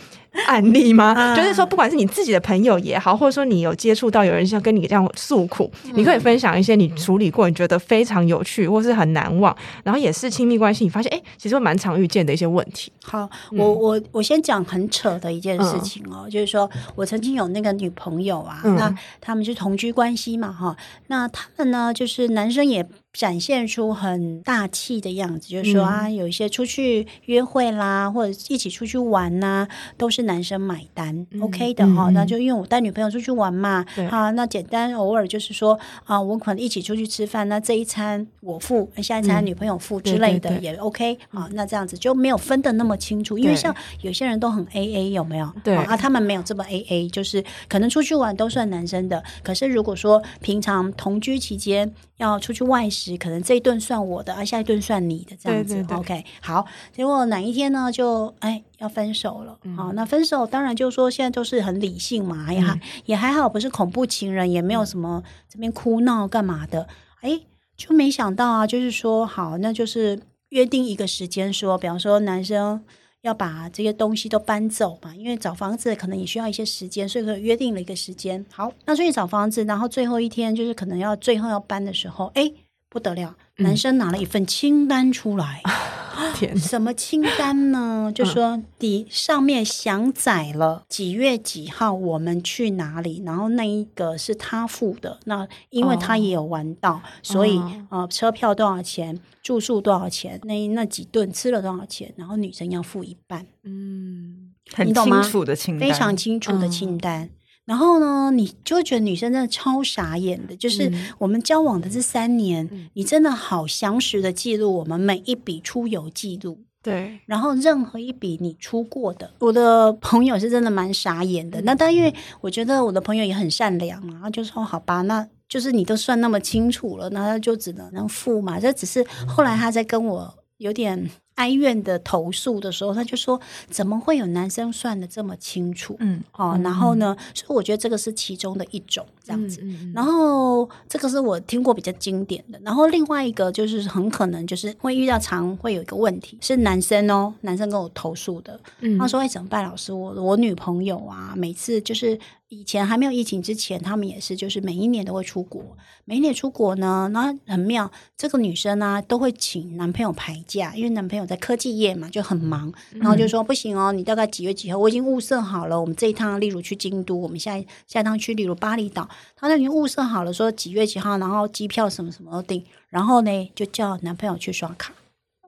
案例吗？啊、就是说，不管是你自己的朋友也好，或者说你有接触到有人像跟你这样诉苦，嗯、你可以分享一些你处理过，你觉得非常有趣，或是很难忘，然后也是亲密关系，你发现哎，其实蛮常遇见的一些问题。好，嗯、我我我先讲很扯的一件事情哦，嗯、就是说我曾经有那个女朋友啊，嗯、那他们是同居关系嘛，哈，那他们呢，就是男生也展现出很大气的样子，就是说啊，有一些出去约会啦，或者一起出去玩呐、啊，都是。男生买单、嗯、，OK 的哈，嗯、那就因为我带女朋友出去玩嘛，对。啊，那简单偶尔就是说啊，我可能一起出去吃饭，那这一餐我付，下一餐女朋友付之类的也 OK 啊，那这样子就没有分的那么清楚，因为像有些人都很 AA 有没有？对。啊，他们没有这么 AA，就是可能出去玩都算男生的，可是如果说平常同居期间要出去外食，可能这一顿算我的，啊，下一顿算你的这样子对对对，OK 好，结果哪一天呢就哎。要分手了，好，那分手当然就是说现在都是很理性嘛，也还也还好，不是恐怖情人，也没有什么这边哭闹干嘛的，哎，就没想到啊，就是说好，那就是约定一个时间，说，比方说男生要把这些东西都搬走嘛，因为找房子可能也需要一些时间，所以说约定了一个时间，好，那所以找房子，然后最后一天就是可能要最后要搬的时候，哎。不得了，男生拿了一份清单出来，嗯、天，什么清单呢？就说你上面详载了几月几号我们去哪里，然后那一个是他付的，那因为他也有玩到，哦、所以啊、呃，车票多少钱，住宿多少钱，那那几顿吃了多少钱，然后女生要付一半，嗯，很清楚的清单，非常清楚的清单。嗯然后呢，你就会觉得女生真的超傻眼的，就是我们交往的这三年，嗯、你真的好详实的记录我们每一笔出游记录。对，然后任何一笔你出过的，我的朋友是真的蛮傻眼的。嗯、那但因为我觉得我的朋友也很善良啊，然后就说好吧，那就是你都算那么清楚了，那他就只能能付嘛。这只是后来他在跟我有点。哀怨的投诉的时候，他就说：“怎么会有男生算的这么清楚？”嗯，哦，然后呢，所以我觉得这个是其中的一种这样子。嗯嗯、然后这个是我听过比较经典的。然后另外一个就是很可能就是会遇到常会有一个问题，是男生哦，男生跟我投诉的。嗯、他说：“哎，怎么办？老师，我我女朋友啊，每次就是。”以前还没有疫情之前，他们也是，就是每一年都会出国。每一年出国呢，然后很妙，这个女生呢、啊、都会请男朋友排假，因为男朋友在科技业嘛，就很忙。然后就说、嗯、不行哦，你大概几月几号？我已经物色好了，我们这一趟，例如去京都，我们下一下一趟去，例如巴厘岛，他都已经物色好了，说几月几号，然后机票什么什么都订，然后呢就叫男朋友去刷卡。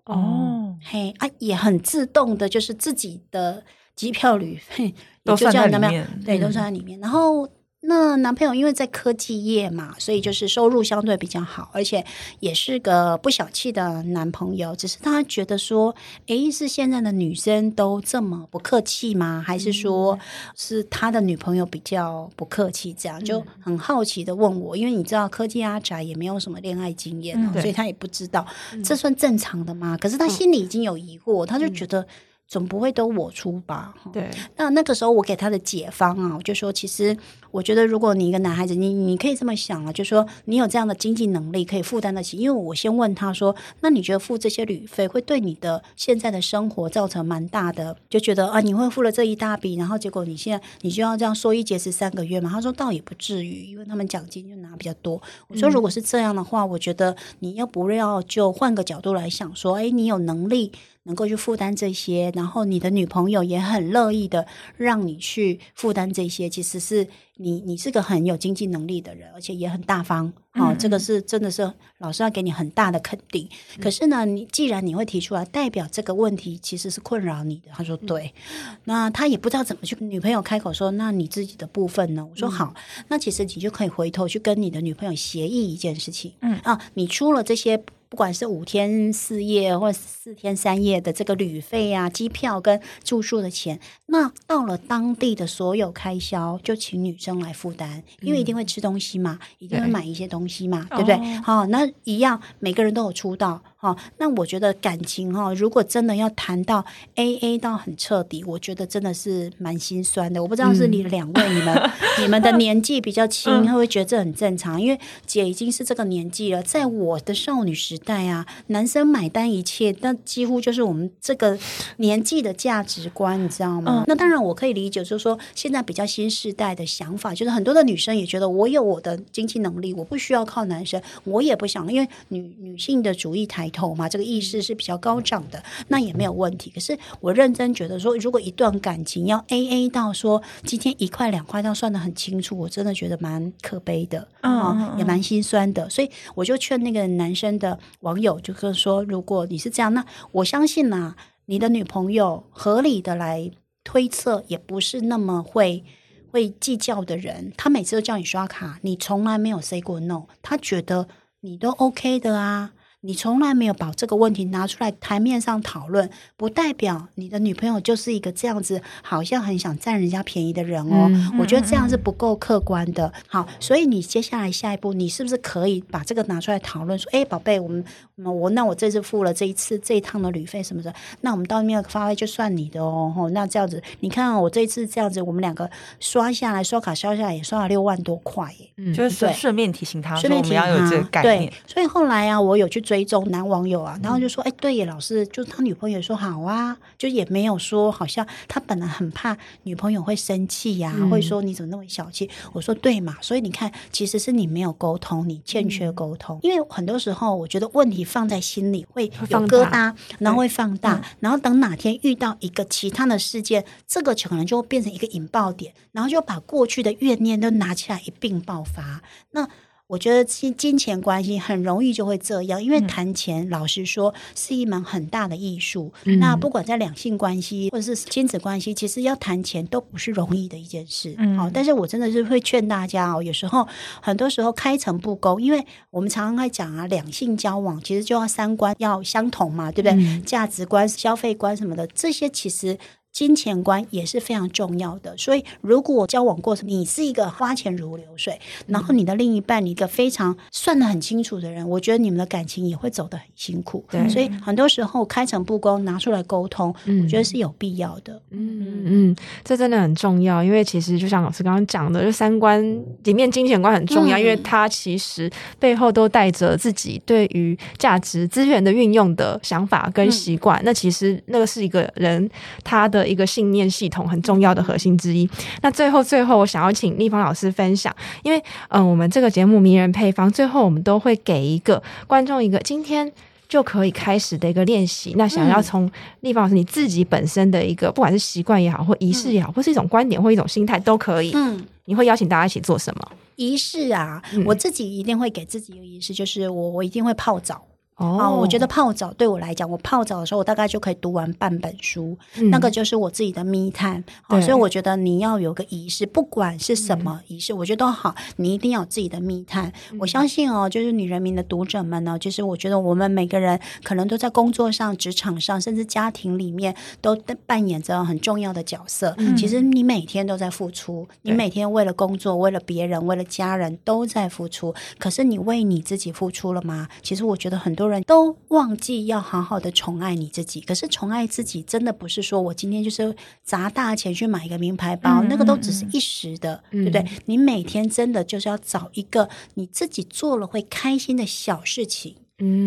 哦，嘿啊，也很自动的，就是自己的机票旅费。都算在里面，对，都算在里面。然后那男朋友因为在科技业嘛，所以就是收入相对比较好，而且也是个不小气的男朋友。只是他觉得说，诶，是现在的女生都这么不客气吗？还是说是他的女朋友比较不客气？这样就很好奇的问我，因为你知道科技阿宅也没有什么恋爱经验，嗯、所以他也不知道这算正常的吗？可是他心里已经有疑惑，他就觉得。总不会都我出吧？对。那那个时候我给他的解方啊，我就说，其实我觉得，如果你一个男孩子，你你可以这么想啊，就说你有这样的经济能力，可以负担得起。因为我先问他说，那你觉得付这些旅费会对你的现在的生活造成蛮大的？就觉得啊，你会付了这一大笔，然后结果你现在你就要这样说一节食三个月嘛？他说倒也不至于，因为他们奖金就拿比较多。我说如果是这样的话，我觉得你要不要就换个角度来想，说，哎，你有能力。能够去负担这些，然后你的女朋友也很乐意的让你去负担这些，其实是你你是个很有经济能力的人，而且也很大方，哦，这个是真的是老师要给你很大的肯定。嗯、可是呢，你既然你会提出来，代表这个问题其实是困扰你的。他说对，嗯、那他也不知道怎么去女朋友开口说，那你自己的部分呢？我说好，那其实你就可以回头去跟你的女朋友协议一件事情，嗯啊，你出了这些。不管是五天四夜或四天三夜的这个旅费啊、机票跟住宿的钱，那到了当地的所有开销就请女生来负担，因为一定会吃东西嘛，嗯、一定会买一些东西嘛，对，对不对？哦、好，那一样每个人都有出道。好，那我觉得感情哈，如果真的要谈到 A A 到很彻底，我觉得真的是蛮心酸的。我不知道是你两位，你们、嗯、你们的 年纪比较轻，会不会觉得这很正常？因为姐已经是这个年纪了，在我的少女时代啊，男生买单一切，那几乎就是我们这个年纪的价值观，你知道吗？嗯、那当然我可以理解，就是说现在比较新时代的想法，就是很多的女生也觉得我有我的经济能力，我不需要靠男生，我也不想，因为女女性的主义抬头嘛，这个意识是比较高涨的，那也没有问题。可是我认真觉得说，如果一段感情要 A A 到说今天一块两块，要算得很清楚，我真的觉得蛮可悲的啊，也蛮心酸的。所以我就劝那个男生的网友，就是说，如果你是这样，那我相信呐，你的女朋友合理的来推测，也不是那么会会计较的人。他每次都叫你刷卡，你从来没有 say 过 no，他觉得你都 OK 的啊。你从来没有把这个问题拿出来台面上讨论，不代表你的女朋友就是一个这样子，好像很想占人家便宜的人哦。嗯、我觉得这样是不够客观的。好，所以你接下来下一步，你是不是可以把这个拿出来讨论？说，哎，宝贝，我们我那我这次付了这一次这一趟的旅费什么的，那我们到那边发挥就算你的哦。哦那这样子，你看我这一次这样子，我们两个刷下来，刷卡刷下来也刷了六万多块耶。嗯，就是顺便提醒他，顺便提醒他，要有这个概念。对，所以后来啊，我有去。追踪男网友啊，然后就说：“哎、嗯，对耶，老师，就是他女朋友说好啊，就也没有说好像他本来很怕女朋友会生气呀、啊，嗯、会说你怎么那么小气。”我说：“对嘛，所以你看，其实是你没有沟通，你欠缺沟通。嗯、因为很多时候，我觉得问题放在心里会有疙瘩，然后会放大，嗯、然后等哪天遇到一个其他的事件，这个可能就会变成一个引爆点，然后就把过去的怨念都拿起来一并爆发。那。”我觉得金金钱关系很容易就会这样，因为谈钱，老实说是一门很大的艺术。嗯、那不管在两性关系或者是亲子关系，其实要谈钱都不是容易的一件事。嗯，好，但是我真的是会劝大家哦，有时候很多时候开诚布公，因为我们常常在讲啊，两性交往其实就要三观要相同嘛，对不对？嗯、价值观、消费观什么的，这些其实。金钱观也是非常重要的，所以如果交往过程你是一个花钱如流水，然后你的另一半你一个非常算得很清楚的人，我觉得你们的感情也会走得很辛苦。对，所以很多时候开诚布公拿出来沟通，我觉得是有必要的。嗯嗯嗯，这真的很重要，因为其实就像老师刚刚讲的，就三观里面金钱观很重要，嗯、因为他其实背后都带着自己对于价值资源的运用的想法跟习惯。嗯、那其实那个是一个人他的。一个信念系统很重要的核心之一。那最后，最后我想要请立方老师分享，因为嗯、呃，我们这个节目迷人配方，最后我们都会给一个观众一个今天就可以开始的一个练习。那想要从立方老师你自己本身的一个，不管是习惯也好，或仪式也好，或是一种观点或一种心态都可以。嗯，你会邀请大家一起做什么？仪式啊，嗯、我自己一定会给自己一个仪式，就是我我一定会泡澡。哦，我觉得泡澡对我来讲，我泡澡的时候，我大概就可以读完半本书，嗯、那个就是我自己的 time。哦，所以我觉得你要有个仪式，不管是什么仪式，嗯、我觉得都好，你一定要有自己的密探。嗯、我相信哦，就是女人民的读者们呢，就是我觉得我们每个人可能都在工作上、职场上，甚至家庭里面都扮演着很重要的角色。嗯、其实你每天都在付出，你每天为了工作、为了别人、为了家人都在付出。可是你为你自己付出了吗？其实我觉得很多人都忘记要好好的宠爱你自己。可是宠爱自己真的不是说我今天就是砸大钱去买一个名牌包，嗯、那个都只是一时的，嗯、对不对？你每天真的就是要找一个你自己做了会开心的小事情。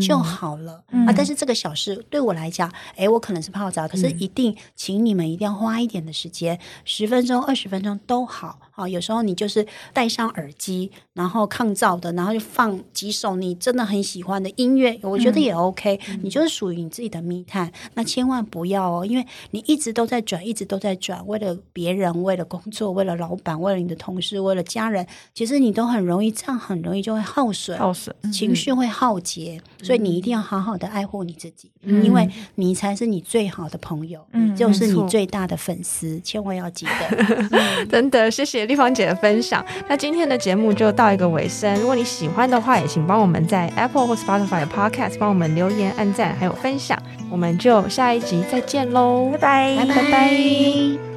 就好了、嗯、啊！但是这个小事对我来讲，哎，我可能是泡澡，可是一定，请你们一定要花一点的时间，十分钟、二十分钟都好。好，有时候你就是戴上耳机，然后抗噪的，然后就放几首你真的很喜欢的音乐，我觉得也 OK。嗯、你就是属于你自己的密探，那千万不要哦，因为你一直都在转，一直都在转，为了别人，为了工作，为了老板，为了你的同事，为了家人，其实你都很容易这样，很容易就会耗损，耗损，情绪会耗竭。所以你一定要好好的爱护你自己，嗯、因为你才是你最好的朋友，嗯、就是你最大的粉丝，嗯、千万要记得。嗯、真的，谢谢丽芳姐的分享。那今天的节目就到一个尾声，如果你喜欢的话，也请帮我们在 Apple 或 Spotify 的 Podcast 帮我们留言、按赞还有分享。我们就下一集再见喽，拜拜，拜拜。拜拜。